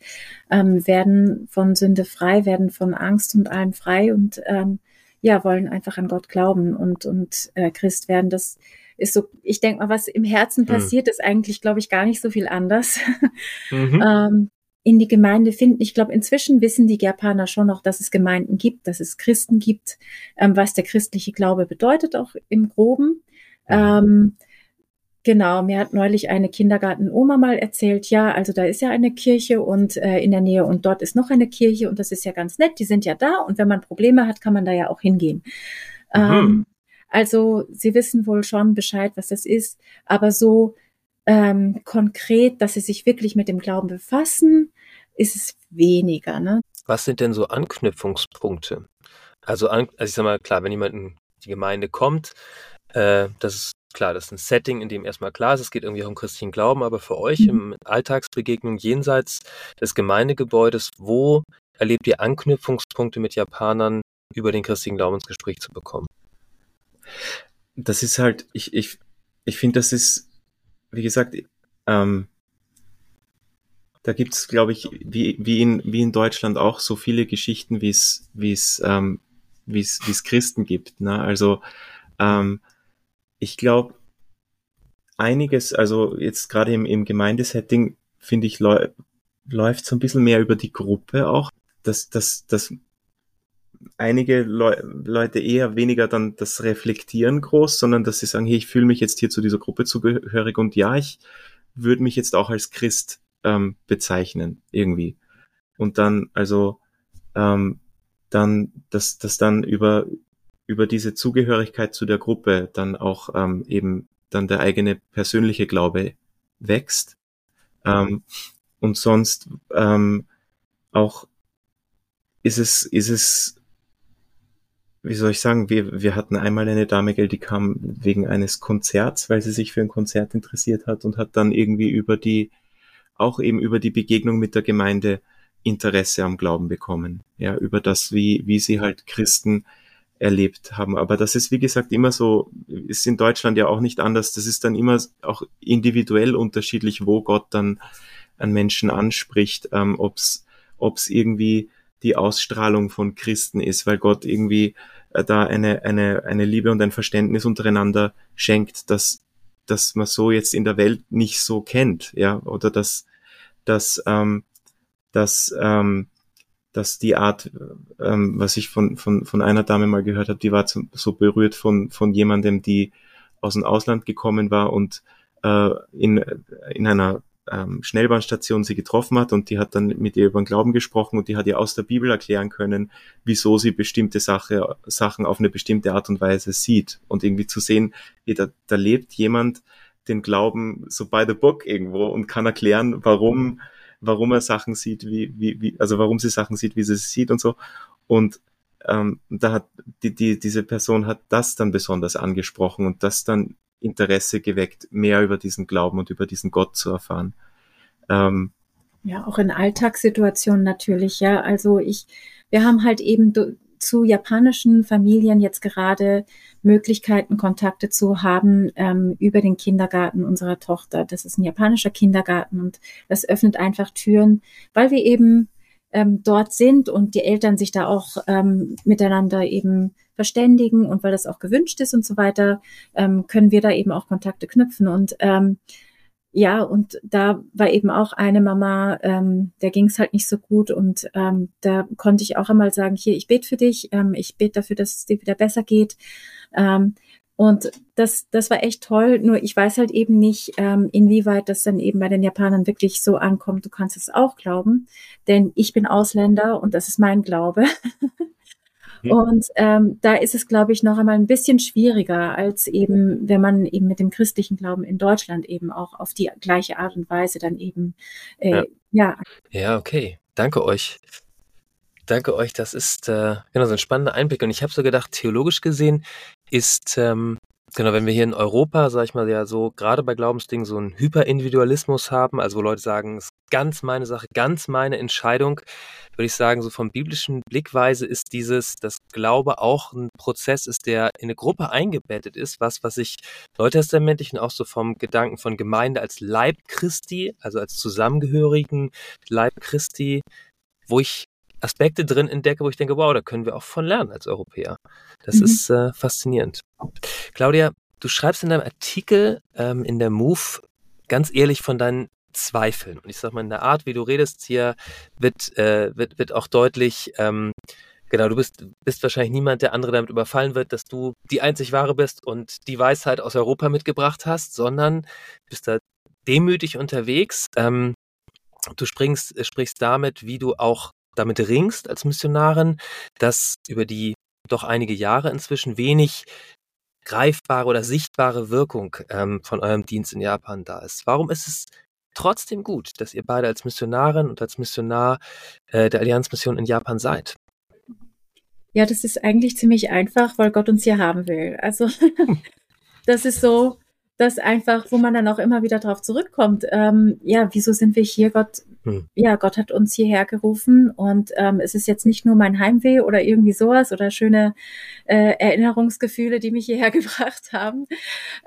Speaker 4: ähm, werden von Sünde frei, werden von Angst und allem frei und ähm, ja, wollen einfach an Gott glauben und, und äh, Christ werden. Das ist so, ich denke mal, was im Herzen mhm. passiert, ist eigentlich, glaube ich, gar nicht so viel anders. Mhm. ähm, in die Gemeinde finden. Ich glaube, inzwischen wissen die Japaner schon noch, dass es Gemeinden gibt, dass es Christen gibt, ähm, was der christliche Glaube bedeutet, auch im Groben. Ähm, genau, mir hat neulich eine Kindergartenoma mal erzählt, ja, also da ist ja eine Kirche und äh, in der Nähe und dort ist noch eine Kirche und das ist ja ganz nett, die sind ja da und wenn man Probleme hat, kann man da ja auch hingehen. Mhm. Ähm, also sie wissen wohl schon Bescheid, was das ist, aber so ähm, konkret, dass sie sich wirklich mit dem Glauben befassen, ist es weniger. Ne?
Speaker 3: Was sind denn so Anknüpfungspunkte? Also, an, also ich sag mal, klar, wenn jemand in die Gemeinde kommt, äh, das ist klar, das ist ein Setting, in dem erstmal klar ist, es geht irgendwie auch um christlichen Glauben, aber für euch mhm. im Alltagsbegegnung jenseits des Gemeindegebäudes, wo erlebt ihr Anknüpfungspunkte mit Japanern über den christlichen Glauben ins Gespräch zu bekommen?
Speaker 5: Das ist halt, ich, ich, ich finde, das ist wie gesagt, ähm, da gibt's, glaube ich, wie, wie, in, wie in Deutschland auch so viele Geschichten, wie es ähm, wie es Christen gibt. Ne? Also ähm, ich glaube, einiges, also jetzt gerade im, im Gemeindesetting, finde ich, läuft so ein bisschen mehr über die Gruppe auch. Dass, dass, dass einige Le Leute eher weniger dann das reflektieren groß, sondern dass sie sagen, hey, ich fühle mich jetzt hier zu dieser Gruppe zugehörig und ja, ich würde mich jetzt auch als Christ ähm, bezeichnen, irgendwie. Und dann, also, ähm, dann, dass das dann über, über diese Zugehörigkeit zu der Gruppe dann auch ähm, eben dann der eigene persönliche Glaube wächst. Ähm, und sonst ähm, auch ist es, ist es, wie soll ich sagen, wir, wir hatten einmal eine Dame, die kam wegen eines Konzerts, weil sie sich für ein Konzert interessiert hat und hat dann irgendwie über die, auch eben über die Begegnung mit der Gemeinde Interesse am Glauben bekommen. Ja, über das, wie, wie sie halt Christen erlebt haben. Aber das ist, wie gesagt, immer so, ist in Deutschland ja auch nicht anders. Das ist dann immer auch individuell unterschiedlich, wo Gott dann an Menschen anspricht, ähm, ob's ob's irgendwie die Ausstrahlung von Christen ist, weil Gott irgendwie da eine, eine, eine Liebe und ein Verständnis untereinander schenkt, dass, dass man so jetzt in der Welt nicht so kennt, ja, oder dass, dass, ähm, dass, ähm, dass die Art, ähm, was ich von, von, von einer Dame mal gehört habe, die war zum, so berührt von, von jemandem, die aus dem Ausland gekommen war und äh, in, in einer ähm, Schnellbahnstation sie getroffen hat und die hat dann mit ihr über den Glauben gesprochen und die hat ihr aus der Bibel erklären können, wieso sie bestimmte Sache, Sachen auf eine bestimmte Art und Weise sieht und irgendwie zu sehen, da, da lebt jemand den Glauben so by the book irgendwo und kann erklären, warum, warum er Sachen sieht, wie, wie, wie, also warum sie Sachen sieht, wie sie sie sieht und so. Und ähm, da hat die, die, diese Person hat das dann besonders angesprochen und das dann Interesse geweckt, mehr über diesen Glauben und über diesen Gott zu erfahren.
Speaker 4: Ähm, ja, auch in Alltagssituationen natürlich, ja. Also ich, wir haben halt eben zu japanischen Familien jetzt gerade Möglichkeiten, Kontakte zu haben ähm, über den Kindergarten unserer Tochter. Das ist ein japanischer Kindergarten und das öffnet einfach Türen, weil wir eben ähm, dort sind und die Eltern sich da auch ähm, miteinander eben verständigen und weil das auch gewünscht ist und so weiter, ähm, können wir da eben auch Kontakte knüpfen. Und ähm, ja, und da war eben auch eine Mama, ähm, der ging es halt nicht so gut und ähm, da konnte ich auch einmal sagen, hier, ich bete für dich, ähm, ich bete dafür, dass es dir wieder besser geht. Ähm, und das, das war echt toll. Nur ich weiß halt eben nicht, ähm, inwieweit das dann eben bei den Japanern wirklich so ankommt. Du kannst es auch glauben, denn ich bin Ausländer und das ist mein Glaube. Mhm. Und ähm, da ist es, glaube ich, noch einmal ein bisschen schwieriger, als eben, wenn man eben mit dem christlichen Glauben in Deutschland eben auch auf die gleiche Art und Weise dann eben, äh, ja.
Speaker 3: ja. Ja, okay. Danke euch. Danke euch. Das ist äh, genau so ein spannender Einblick. Und ich habe so gedacht, theologisch gesehen ist ähm, Genau, wenn wir hier in Europa, sag ich mal, ja so gerade bei Glaubensdingen so einen Hyperindividualismus haben, also wo Leute sagen, es ist ganz meine Sache, ganz meine Entscheidung, würde ich sagen, so vom biblischen Blickweise ist dieses, dass Glaube auch ein Prozess ist, der in eine Gruppe eingebettet ist, was, was ich neutestamentlichen auch so vom Gedanken von Gemeinde als Leib Christi, also als zusammengehörigen Leib Christi, wo ich Aspekte drin entdecke, wo ich denke, wow, da können wir auch von lernen als Europäer. Das mhm. ist äh, faszinierend. Claudia, du schreibst in deinem Artikel ähm, in der Move ganz ehrlich von deinen Zweifeln. Und ich sag mal, in der Art, wie du redest, hier wird, äh, wird, wird auch deutlich, ähm, genau, du bist, bist wahrscheinlich niemand, der andere damit überfallen wird, dass du die einzig wahre bist und die Weisheit aus Europa mitgebracht hast, sondern bist da demütig unterwegs. Ähm, du springst, sprichst damit, wie du auch damit ringst als Missionarin, dass über die doch einige Jahre inzwischen wenig greifbare oder sichtbare Wirkung ähm, von eurem Dienst in Japan da ist. Warum ist es trotzdem gut, dass ihr beide als Missionarin und als Missionar äh, der Allianzmission in Japan seid?
Speaker 4: Ja, das ist eigentlich ziemlich einfach, weil Gott uns hier haben will. Also das ist so, dass einfach, wo man dann auch immer wieder drauf zurückkommt, ähm, ja, wieso sind wir hier? Gott, hm. ja, Gott hat uns hierher gerufen und ähm, es ist jetzt nicht nur mein Heimweh oder irgendwie sowas oder schöne äh, Erinnerungsgefühle, die mich hierher gebracht haben,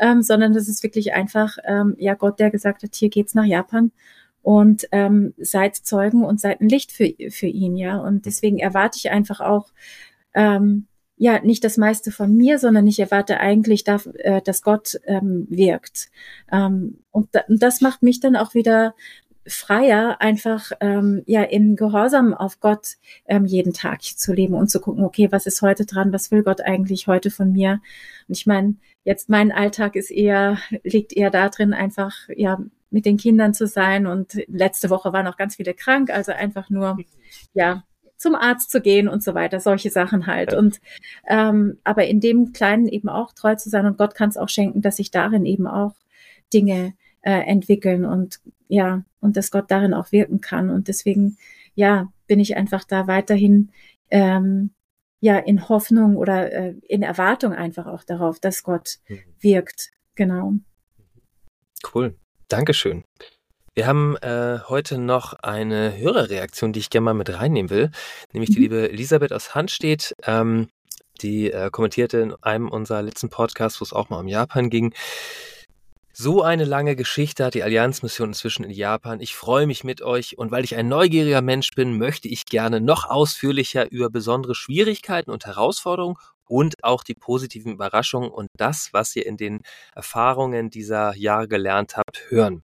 Speaker 4: ähm, sondern das ist wirklich einfach, ähm, ja, Gott, der gesagt hat, hier geht's nach Japan und ähm, seid Zeugen und seid ein Licht für, für ihn, ja. Und deswegen erwarte ich einfach auch, ähm, ja nicht das meiste von mir, sondern ich erwarte eigentlich, äh, dass Gott ähm, wirkt. Ähm, und, das macht mich dann auch wieder freier, einfach ähm, ja in Gehorsam auf Gott ähm, jeden Tag zu leben und zu gucken, okay, was ist heute dran, was will Gott eigentlich heute von mir? Und ich meine, jetzt mein Alltag ist eher, liegt eher da drin, einfach ja mit den Kindern zu sein. Und letzte Woche waren auch ganz viele krank, also einfach nur ja zum Arzt zu gehen und so weiter, solche Sachen halt. Ja. Und ähm, aber in dem Kleinen eben auch treu zu sein und Gott kann es auch schenken, dass sich darin eben auch Dinge äh, entwickeln und ja, und dass Gott darin auch wirken kann. Und deswegen, ja, bin ich einfach da weiterhin ähm, ja in Hoffnung oder äh, in Erwartung einfach auch darauf, dass Gott mhm. wirkt. Genau.
Speaker 3: Cool. Dankeschön. Wir haben äh, heute noch eine Hörerreaktion, die ich gerne mal mit reinnehmen will. Nämlich die mhm. liebe Elisabeth aus Handstedt, ähm, die äh, kommentierte in einem unserer letzten Podcasts, wo es auch mal um Japan ging. So eine lange Geschichte hat die Allianzmission inzwischen in Japan. Ich freue mich mit euch und weil ich ein neugieriger Mensch bin, möchte ich gerne noch ausführlicher über besondere Schwierigkeiten und Herausforderungen und auch die positiven Überraschungen und das, was ihr in den Erfahrungen dieser Jahre gelernt habt, hören.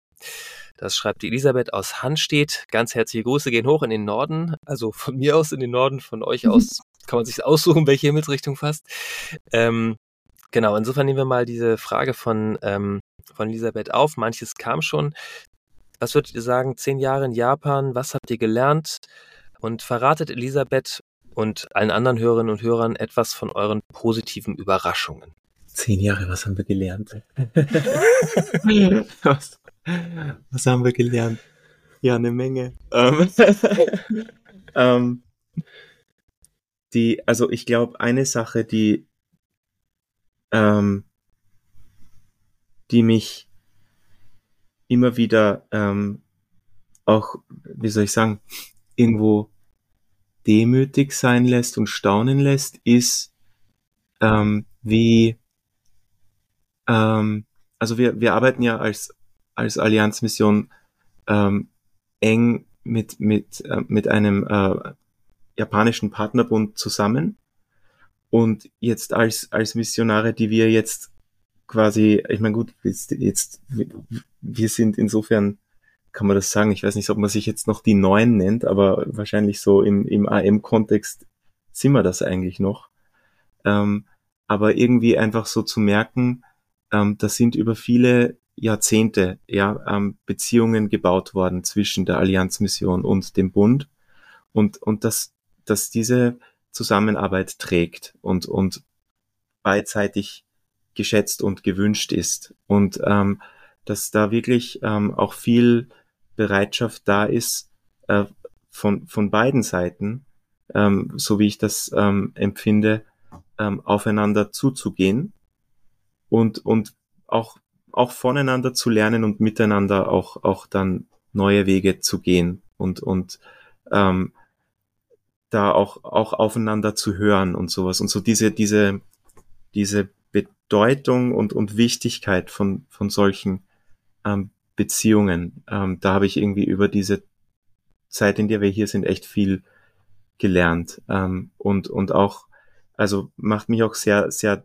Speaker 3: Das schreibt die Elisabeth aus Hanstedt. Ganz herzliche Grüße gehen hoch in den Norden. Also von mir aus in den Norden, von euch aus kann man sich aussuchen, welche Himmelsrichtung fast. Ähm, genau, insofern nehmen wir mal diese Frage von, ähm, von Elisabeth auf. Manches kam schon. Was würdet ihr sagen? Zehn Jahre in Japan, was habt ihr gelernt? Und verratet Elisabeth und allen anderen Hörerinnen und Hörern etwas von euren positiven Überraschungen.
Speaker 5: Zehn Jahre, was haben wir gelernt? was, was haben wir gelernt? Ja, eine Menge. Ähm, ähm, die, also ich glaube, eine Sache, die, ähm, die mich immer wieder ähm, auch, wie soll ich sagen, irgendwo demütig sein lässt und staunen lässt, ist, ähm, wie, ähm, also wir, wir arbeiten ja als als Allianzmission ähm, eng mit, mit, äh, mit einem äh, japanischen Partnerbund zusammen. Und jetzt als, als Missionare, die wir jetzt quasi, ich meine gut, jetzt, jetzt, wir sind insofern, kann man das sagen, ich weiß nicht, ob man sich jetzt noch die Neuen nennt, aber wahrscheinlich so im, im AM-Kontext sind wir das eigentlich noch. Ähm, aber irgendwie einfach so zu merken, ähm, das sind über viele Jahrzehnte ja, ähm, Beziehungen gebaut worden zwischen der Allianzmission und dem Bund. Und, und dass, dass diese Zusammenarbeit trägt und, und beidseitig geschätzt und gewünscht ist. Und ähm, dass da wirklich ähm, auch viel Bereitschaft da ist äh, von, von beiden Seiten, ähm, so wie ich das ähm, empfinde, ähm, aufeinander zuzugehen und, und auch auch voneinander zu lernen und miteinander auch, auch dann neue Wege zu gehen und, und ähm, da auch, auch aufeinander zu hören und sowas. Und so diese, diese, diese Bedeutung und, und Wichtigkeit von, von solchen ähm, Beziehungen, ähm, da habe ich irgendwie über diese Zeit, in der wir hier sind, echt viel gelernt. Ähm, und, und auch, also macht mich auch sehr, sehr,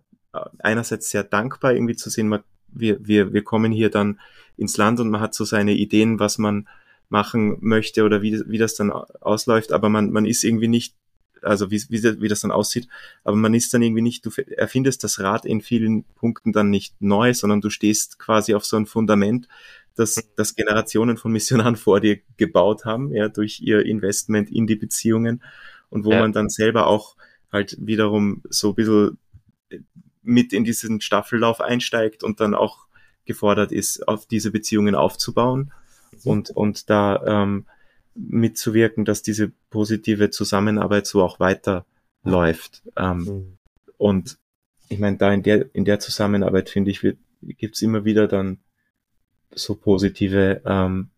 Speaker 5: einerseits sehr dankbar, irgendwie zu sehen, man wir, wir, wir kommen hier dann ins Land und man hat so seine Ideen, was man machen möchte oder wie, wie das dann ausläuft, aber man, man ist irgendwie nicht, also wie, wie, wie das dann aussieht, aber man ist dann irgendwie nicht, du erfindest das Rad in vielen Punkten dann nicht neu, sondern du stehst quasi auf so ein Fundament, das, das Generationen von Missionaren vor dir gebaut haben, ja, durch ihr Investment in die Beziehungen und wo ja. man dann selber auch halt wiederum so ein bisschen mit in diesen Staffellauf einsteigt und dann auch gefordert ist, auf diese Beziehungen aufzubauen mhm. und, und da ähm, mitzuwirken, dass diese positive Zusammenarbeit so auch weiterläuft. Ähm, mhm. Und ich meine, da in der, in der Zusammenarbeit, finde ich, gibt es immer wieder dann so positive ähm,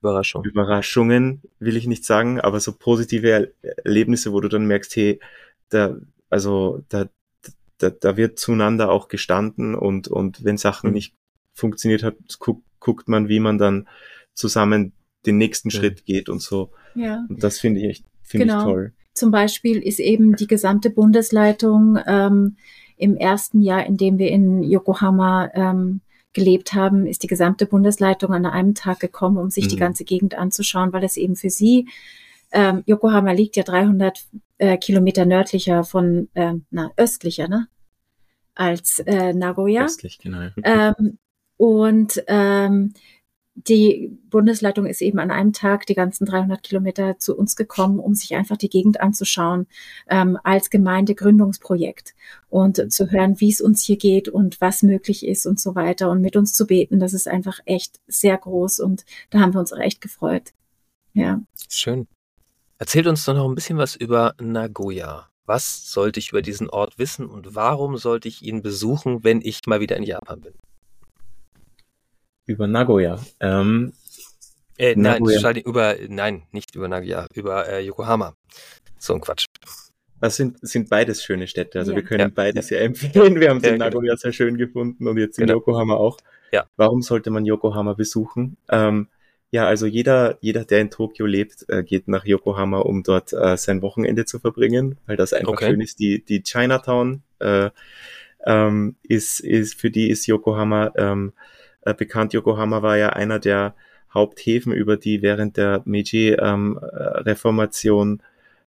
Speaker 5: Überraschung. Überraschungen, will ich nicht sagen, aber so positive Erlebnisse, wo du dann merkst, hey, da, also da, da, da wird zueinander auch gestanden und, und wenn Sachen mhm. nicht funktioniert hat, guckt, guckt man, wie man dann zusammen den nächsten ja. Schritt geht und so. Ja. Und das finde ich echt, finde genau. ich toll.
Speaker 4: Zum Beispiel ist eben die gesamte Bundesleitung ähm, im ersten Jahr, in dem wir in Yokohama ähm, gelebt haben, ist die gesamte Bundesleitung an einem Tag gekommen, um sich mhm. die ganze Gegend anzuschauen, weil es eben für sie ähm, Yokohama liegt ja 300 äh, Kilometer nördlicher von, äh, na, östlicher, ne? Als äh, Nagoya.
Speaker 5: Östlich, genau.
Speaker 4: Ähm, und ähm, die Bundesleitung ist eben an einem Tag die ganzen 300 Kilometer zu uns gekommen, um sich einfach die Gegend anzuschauen ähm, als Gemeindegründungsprojekt und zu hören, wie es uns hier geht und was möglich ist und so weiter und mit uns zu beten. Das ist einfach echt sehr groß und da haben wir uns auch echt gefreut. Ja.
Speaker 3: Schön. Erzählt uns doch noch ein bisschen was über Nagoya. Was sollte ich über diesen Ort wissen und warum sollte ich ihn besuchen, wenn ich mal wieder in Japan bin?
Speaker 5: Über Nagoya. Ähm,
Speaker 3: Äh, nein,
Speaker 5: Nagoya.
Speaker 3: Entschuldigung, über, nein, nicht über Nagoya, über äh, Yokohama. So ein Quatsch.
Speaker 5: Das sind, sind beides schöne Städte. Also
Speaker 4: Ja.
Speaker 5: wir können
Speaker 3: Ja.
Speaker 5: beide sehr empfehlen. Wir haben
Speaker 3: Ja,
Speaker 5: den
Speaker 3: genau.
Speaker 5: Nagoya sehr schön gefunden und jetzt in
Speaker 3: Genau.
Speaker 5: Yokohama auch.
Speaker 3: Ja.
Speaker 5: Warum sollte man Yokohama besuchen? Ähm, ja, also jeder, jeder, der in Tokio lebt, äh, geht nach Yokohama, um dort äh, sein Wochenende zu verbringen, weil das einfach
Speaker 3: Okay.
Speaker 5: schön ist. Die, die Chinatown äh, ähm, ist, ist, für die ist Yokohama ähm, äh, bekannt. Yokohama war ja einer der Haupthäfen, über die während der Meiji-Reformation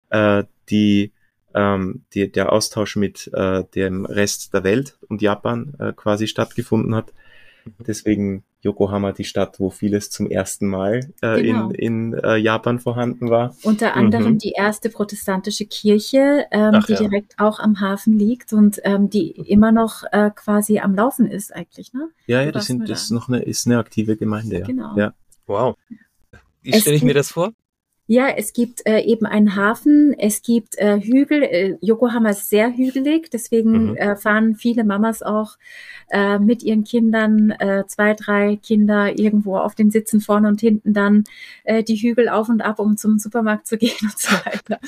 Speaker 5: äh, die, ähm, die, der Austausch mit dem Rest der Welt und Japan quasi stattgefunden hat. Deswegen Yokohama die Stadt, wo vieles zum ersten Mal äh,
Speaker 4: Genau.
Speaker 5: in, in äh, Japan vorhanden war.
Speaker 4: Unter anderem
Speaker 5: Mhm.
Speaker 4: die erste protestantische Kirche, ähm,
Speaker 3: Ach
Speaker 4: die
Speaker 3: ja.
Speaker 4: direkt auch am Hafen liegt und ähm, die immer noch äh, quasi am Laufen ist eigentlich, ne?
Speaker 5: Ja, ja, das, sind, das ist
Speaker 4: da.
Speaker 5: noch eine, ist eine aktive Gemeinde. Ja.
Speaker 4: Genau.
Speaker 5: Ja.
Speaker 3: Wow. Wie stelle ich mir das vor?
Speaker 4: Ja, es gibt äh, eben einen Hafen, es gibt äh, Hügel. Äh, Yokohama ist sehr hügelig, deswegen
Speaker 3: Mhm.
Speaker 4: äh, fahren viele Mamas auch äh, mit ihren Kindern, äh, zwei, drei Kinder irgendwo auf den Sitzen vorne und hinten dann äh, die Hügel auf und ab, um zum Supermarkt zu gehen und so weiter.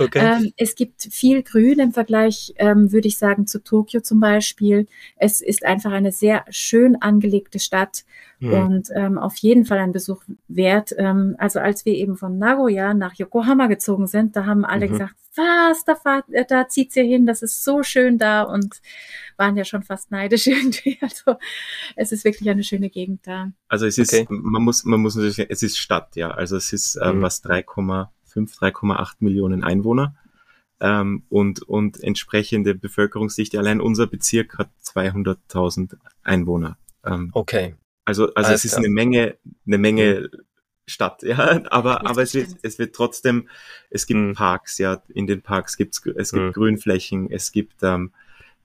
Speaker 3: Okay.
Speaker 4: Ähm, es gibt viel Grün im Vergleich, ähm, würde ich sagen, zu Tokio zum Beispiel. Es ist einfach eine sehr schön angelegte Stadt
Speaker 3: Hm.
Speaker 4: und ähm, auf jeden Fall ein Besuch wert. Ähm, also als wir eben von Nagoya nach Yokohama gezogen sind, da haben alle
Speaker 3: Mhm.
Speaker 4: gesagt, was, da, fahrt, äh, da zieht's ihr hin, das ist so schön da und waren ja schon fast neidisch irgendwie. Also es ist wirklich eine schöne Gegend da.
Speaker 5: Also es ist,
Speaker 3: Okay.
Speaker 5: man muss, man muss natürlich, es ist Stadt, ja. Also es ist ähm,
Speaker 3: Mhm.
Speaker 5: was 3,5, 3,8 Millionen Einwohner ähm, und und entsprechende Bevölkerungsdichte. Allein unser Bezirk hat 200.000 Einwohner. Ähm,
Speaker 3: Okay.
Speaker 5: Also also
Speaker 3: Alles
Speaker 5: es ist
Speaker 3: klar.
Speaker 5: eine Menge, eine Menge Stadt, ja. Aber aber es wird es wird trotzdem, es gibt
Speaker 3: Mhm.
Speaker 5: Parks, ja. In den Parks gibt's es gibt
Speaker 3: Mhm.
Speaker 5: Grünflächen, es gibt ähm,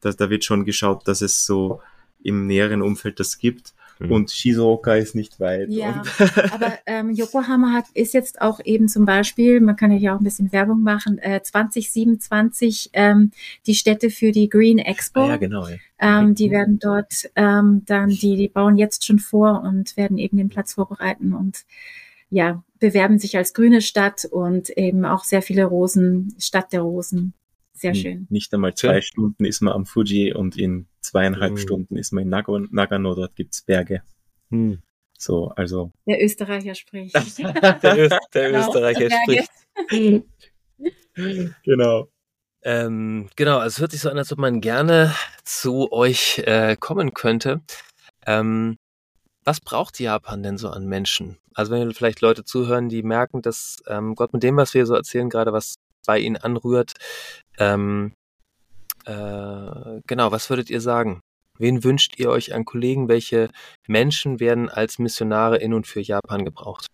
Speaker 5: da, da wird schon geschaut, dass es so im näheren Umfeld das gibt.
Speaker 3: Mhm.
Speaker 5: Und Shizuoka ist nicht weit.
Speaker 4: Ja, Aber ähm, Yokohama hat, ist jetzt auch eben zum Beispiel, man kann ja hier auch ein bisschen Werbung machen, äh, 2027 ähm, die Städte für die Green Expo.
Speaker 5: ah, ja, genau. Ja.
Speaker 4: Ähm, die werden dort ähm, dann, die, die bauen jetzt schon vor und werden eben den Platz vorbereiten und ja, bewerben sich als grüne Stadt und eben auch sehr viele Rosen, Stadt der Rosen. Sehr schön.
Speaker 5: Nicht einmal zwei Stunden ist man am Fuji und in zweieinhalb
Speaker 3: Mhm.
Speaker 5: Stunden ist man in Nago, Nagano, dort gibt's Berge.
Speaker 3: Hm.
Speaker 5: So, also.
Speaker 4: Der Österreicher spricht.
Speaker 3: Der, Öst, der
Speaker 4: Genau.
Speaker 3: Österreicher
Speaker 4: Berge.
Speaker 3: spricht.
Speaker 5: Genau.
Speaker 3: Ähm, genau, also es hört sich so an, als ob man gerne zu euch äh, kommen könnte. Ähm, was braucht Japan denn so an Menschen? Also wenn vielleicht Leute zuhören, die merken, dass ähm, Gott mit dem, was wir so erzählen, gerade was bei ihnen anrührt, ähm, äh, genau, was würdet ihr sagen? Wen wünscht ihr euch an Kollegen? Welche Menschen werden als Missionare in und für Japan gebraucht?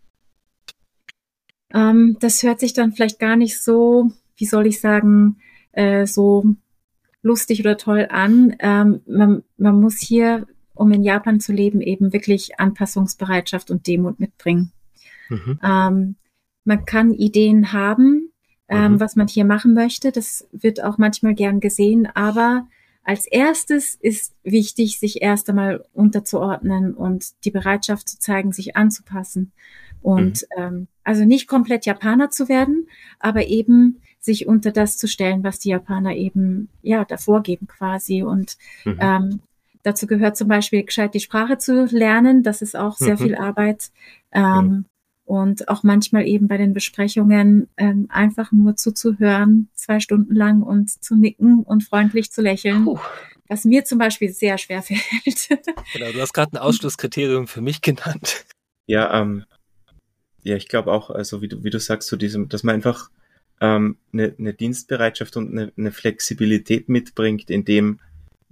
Speaker 4: Ähm, das hört sich dann vielleicht gar nicht so, wie soll ich sagen, äh, so lustig oder toll an. Ähm, man, man muss hier, um in Japan zu leben, eben wirklich Anpassungsbereitschaft und Demut mitbringen.
Speaker 3: Mhm.
Speaker 4: Ähm, man kann Ideen haben, ähm,
Speaker 3: Mhm.
Speaker 4: was man hier machen möchte. Das wird auch manchmal gern gesehen, aber als erstes ist wichtig, sich erst einmal unterzuordnen und die Bereitschaft zu zeigen, sich anzupassen. Und ähm, also nicht komplett Japaner zu werden, aber eben sich unter das zu stellen, was die Japaner eben ja davor geben quasi. Und
Speaker 3: Mhm.
Speaker 4: ähm, dazu gehört zum Beispiel gescheit die Sprache zu lernen. Das ist auch sehr
Speaker 3: Mhm.
Speaker 4: viel Arbeit. Ähm, Und auch manchmal eben bei den Besprechungen ähm, einfach nur zuzuhören, zwei Stunden lang und zu nicken und freundlich zu lächeln,
Speaker 3: Puh.
Speaker 4: was mir zum Beispiel sehr schwer fällt.
Speaker 3: Genau, du hast gerade ein Ausschlusskriterium für mich genannt.
Speaker 5: Ja, ähm, ja, ich glaube auch, also wie du, wie du sagst, zu diesem, dass man einfach ähm, eine, eine Dienstbereitschaft und eine, eine Flexibilität mitbringt, in dem,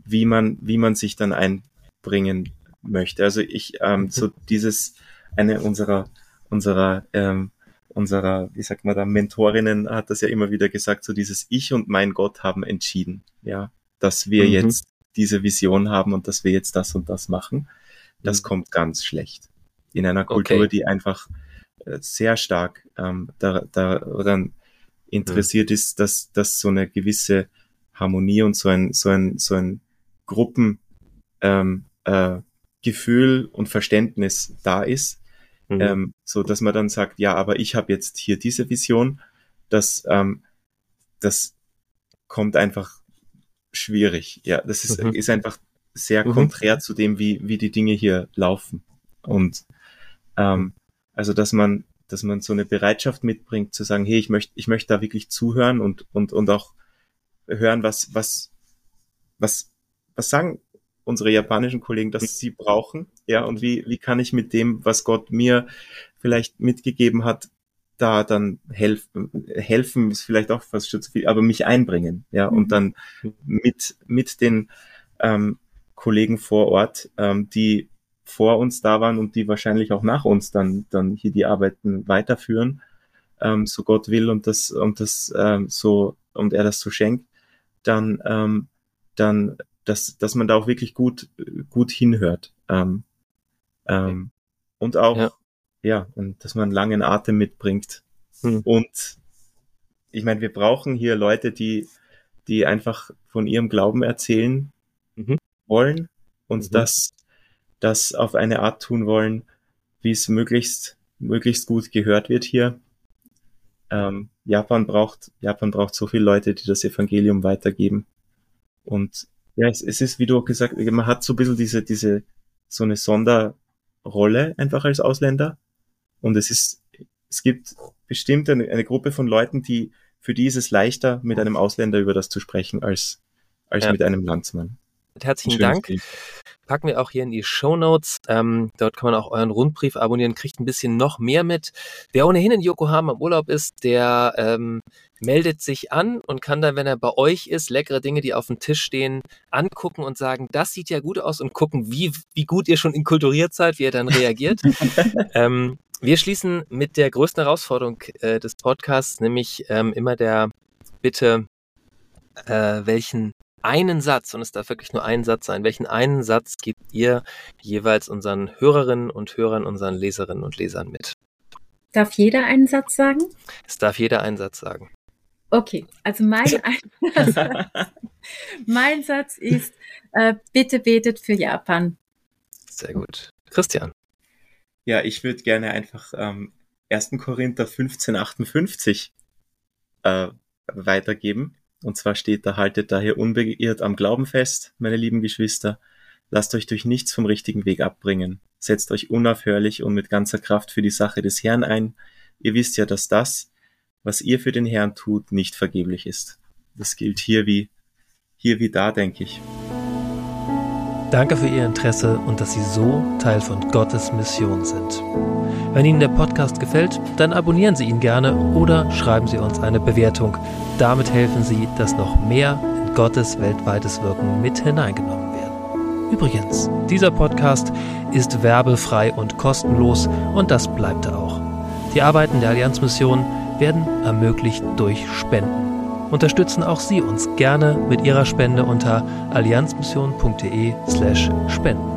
Speaker 5: wie man, wie man sich dann einbringen möchte. Also ich, ähm, so dieses eine unserer, unserer, ähm, unserer, wie sagt man da, Mentorinnen hat das ja immer wieder gesagt, so dieses Ich und mein Gott haben entschieden, ja, dass wir mhm. jetzt diese Vision haben und dass wir jetzt das und das machen. Das mhm. kommt ganz schlecht. In einer Kultur, okay. die einfach äh, sehr stark ähm, da, daran interessiert mhm. ist, dass, dass so eine gewisse Harmonie und so ein, so ein, so ein Gruppen, ähm, äh, und Verständnis da ist, mhm. ähm, so dass man dann sagt, ja, aber ich habe jetzt hier diese Vision, das, ähm, das kommt einfach schwierig. Ja, das ist, mhm. ist einfach sehr mhm. konträr zu dem, wie, wie die Dinge hier laufen. Und ähm, also, dass man, dass man so eine Bereitschaft mitbringt, zu sagen, hey, ich möchte, ich möchte da wirklich zuhören und, und, und auch hören, was, was, was, was sagen unsere japanischen Kollegen, dass sie brauchen, ja, und wie, wie kann ich mit dem, was Gott mir vielleicht mitgegeben hat, da dann helfen, helfen ist vielleicht auch fast schon zu viel, aber mich einbringen, ja, und dann mit, mit den ähm, Kollegen vor Ort, ähm, die vor uns da waren und die wahrscheinlich auch nach uns dann, dann hier die Arbeiten weiterführen, ähm, so Gott will und das, und das ähm, so, und er das so schenkt, dann, ähm, dann, dass, dass man da auch wirklich gut, gut hinhört. Ähm, ähm, und auch, ja. ja, und dass man einen langen Atem mitbringt. Hm. Und ich meine, wir brauchen hier Leute, die, die einfach von ihrem Glauben erzählen mhm. wollen und mhm. das, das auf eine Art tun wollen, wie es möglichst, möglichst gut gehört wird hier. Ähm, Japan braucht, Japan braucht so viele Leute, die das Evangelium weitergeben. Und ja, es, es ist, wie du auch gesagt, man hat so ein bisschen diese, diese, so eine Sonderrolle einfach als Ausländer. Und es ist, es gibt bestimmt eine, eine Gruppe von Leuten, die, für die ist es leichter, mit einem Ausländer über das zu sprechen, als, als ja. mit einem Landsmann.
Speaker 3: Herzlichen Dank. Brief. Packen wir auch hier in die Show Notes. Ähm, dort kann man auch euren Rundbrief abonnieren, kriegt ein bisschen noch mehr mit. Wer ohnehin in Yokohama im Urlaub ist, der ähm, meldet sich an und kann dann, wenn er bei euch ist, leckere Dinge, die auf dem Tisch stehen, angucken und sagen, das sieht ja gut aus und gucken, wie, wie gut ihr schon inkulturiert seid, wie ihr dann reagiert. ähm, wir schließen mit der größten Herausforderung äh, des Podcasts, nämlich ähm, immer der Bitte, äh, welchen einen Satz, und es darf wirklich nur ein Satz sein, welchen einen Satz gebt ihr jeweils unseren Hörerinnen und Hörern, unseren Leserinnen und Lesern mit?
Speaker 4: Darf jeder einen Satz sagen?
Speaker 3: Es darf jeder einen Satz sagen.
Speaker 4: Okay, also mein, mein Satz ist, äh, bitte betet für Japan.
Speaker 3: Sehr gut. Christian.
Speaker 5: Ja, ich würde gerne einfach ähm, 1. Korinther 1558 äh, weitergeben. Und zwar steht da, haltet daher unbeirrt am Glauben fest, meine lieben Geschwister. Lasst euch durch nichts vom richtigen Weg abbringen. Setzt euch unaufhörlich und mit ganzer Kraft für die Sache des Herrn ein. Ihr wisst ja, dass das, was ihr für den Herrn tut, nicht vergeblich ist. Das gilt hier wie, hier wie da, denke ich.
Speaker 3: Danke für Ihr Interesse und dass Sie so Teil von Gottes Mission sind. Wenn Ihnen der Podcast gefällt, dann abonnieren Sie ihn gerne oder schreiben Sie uns eine Bewertung. Damit helfen Sie, dass noch mehr in Gottes weltweites Wirken mit hineingenommen werden. Übrigens, dieser Podcast ist werbefrei und kostenlos und das bleibt er auch. Die Arbeiten der Allianzmission werden ermöglicht durch Spenden unterstützen auch Sie uns gerne mit Ihrer Spende unter allianzmission.de/spenden.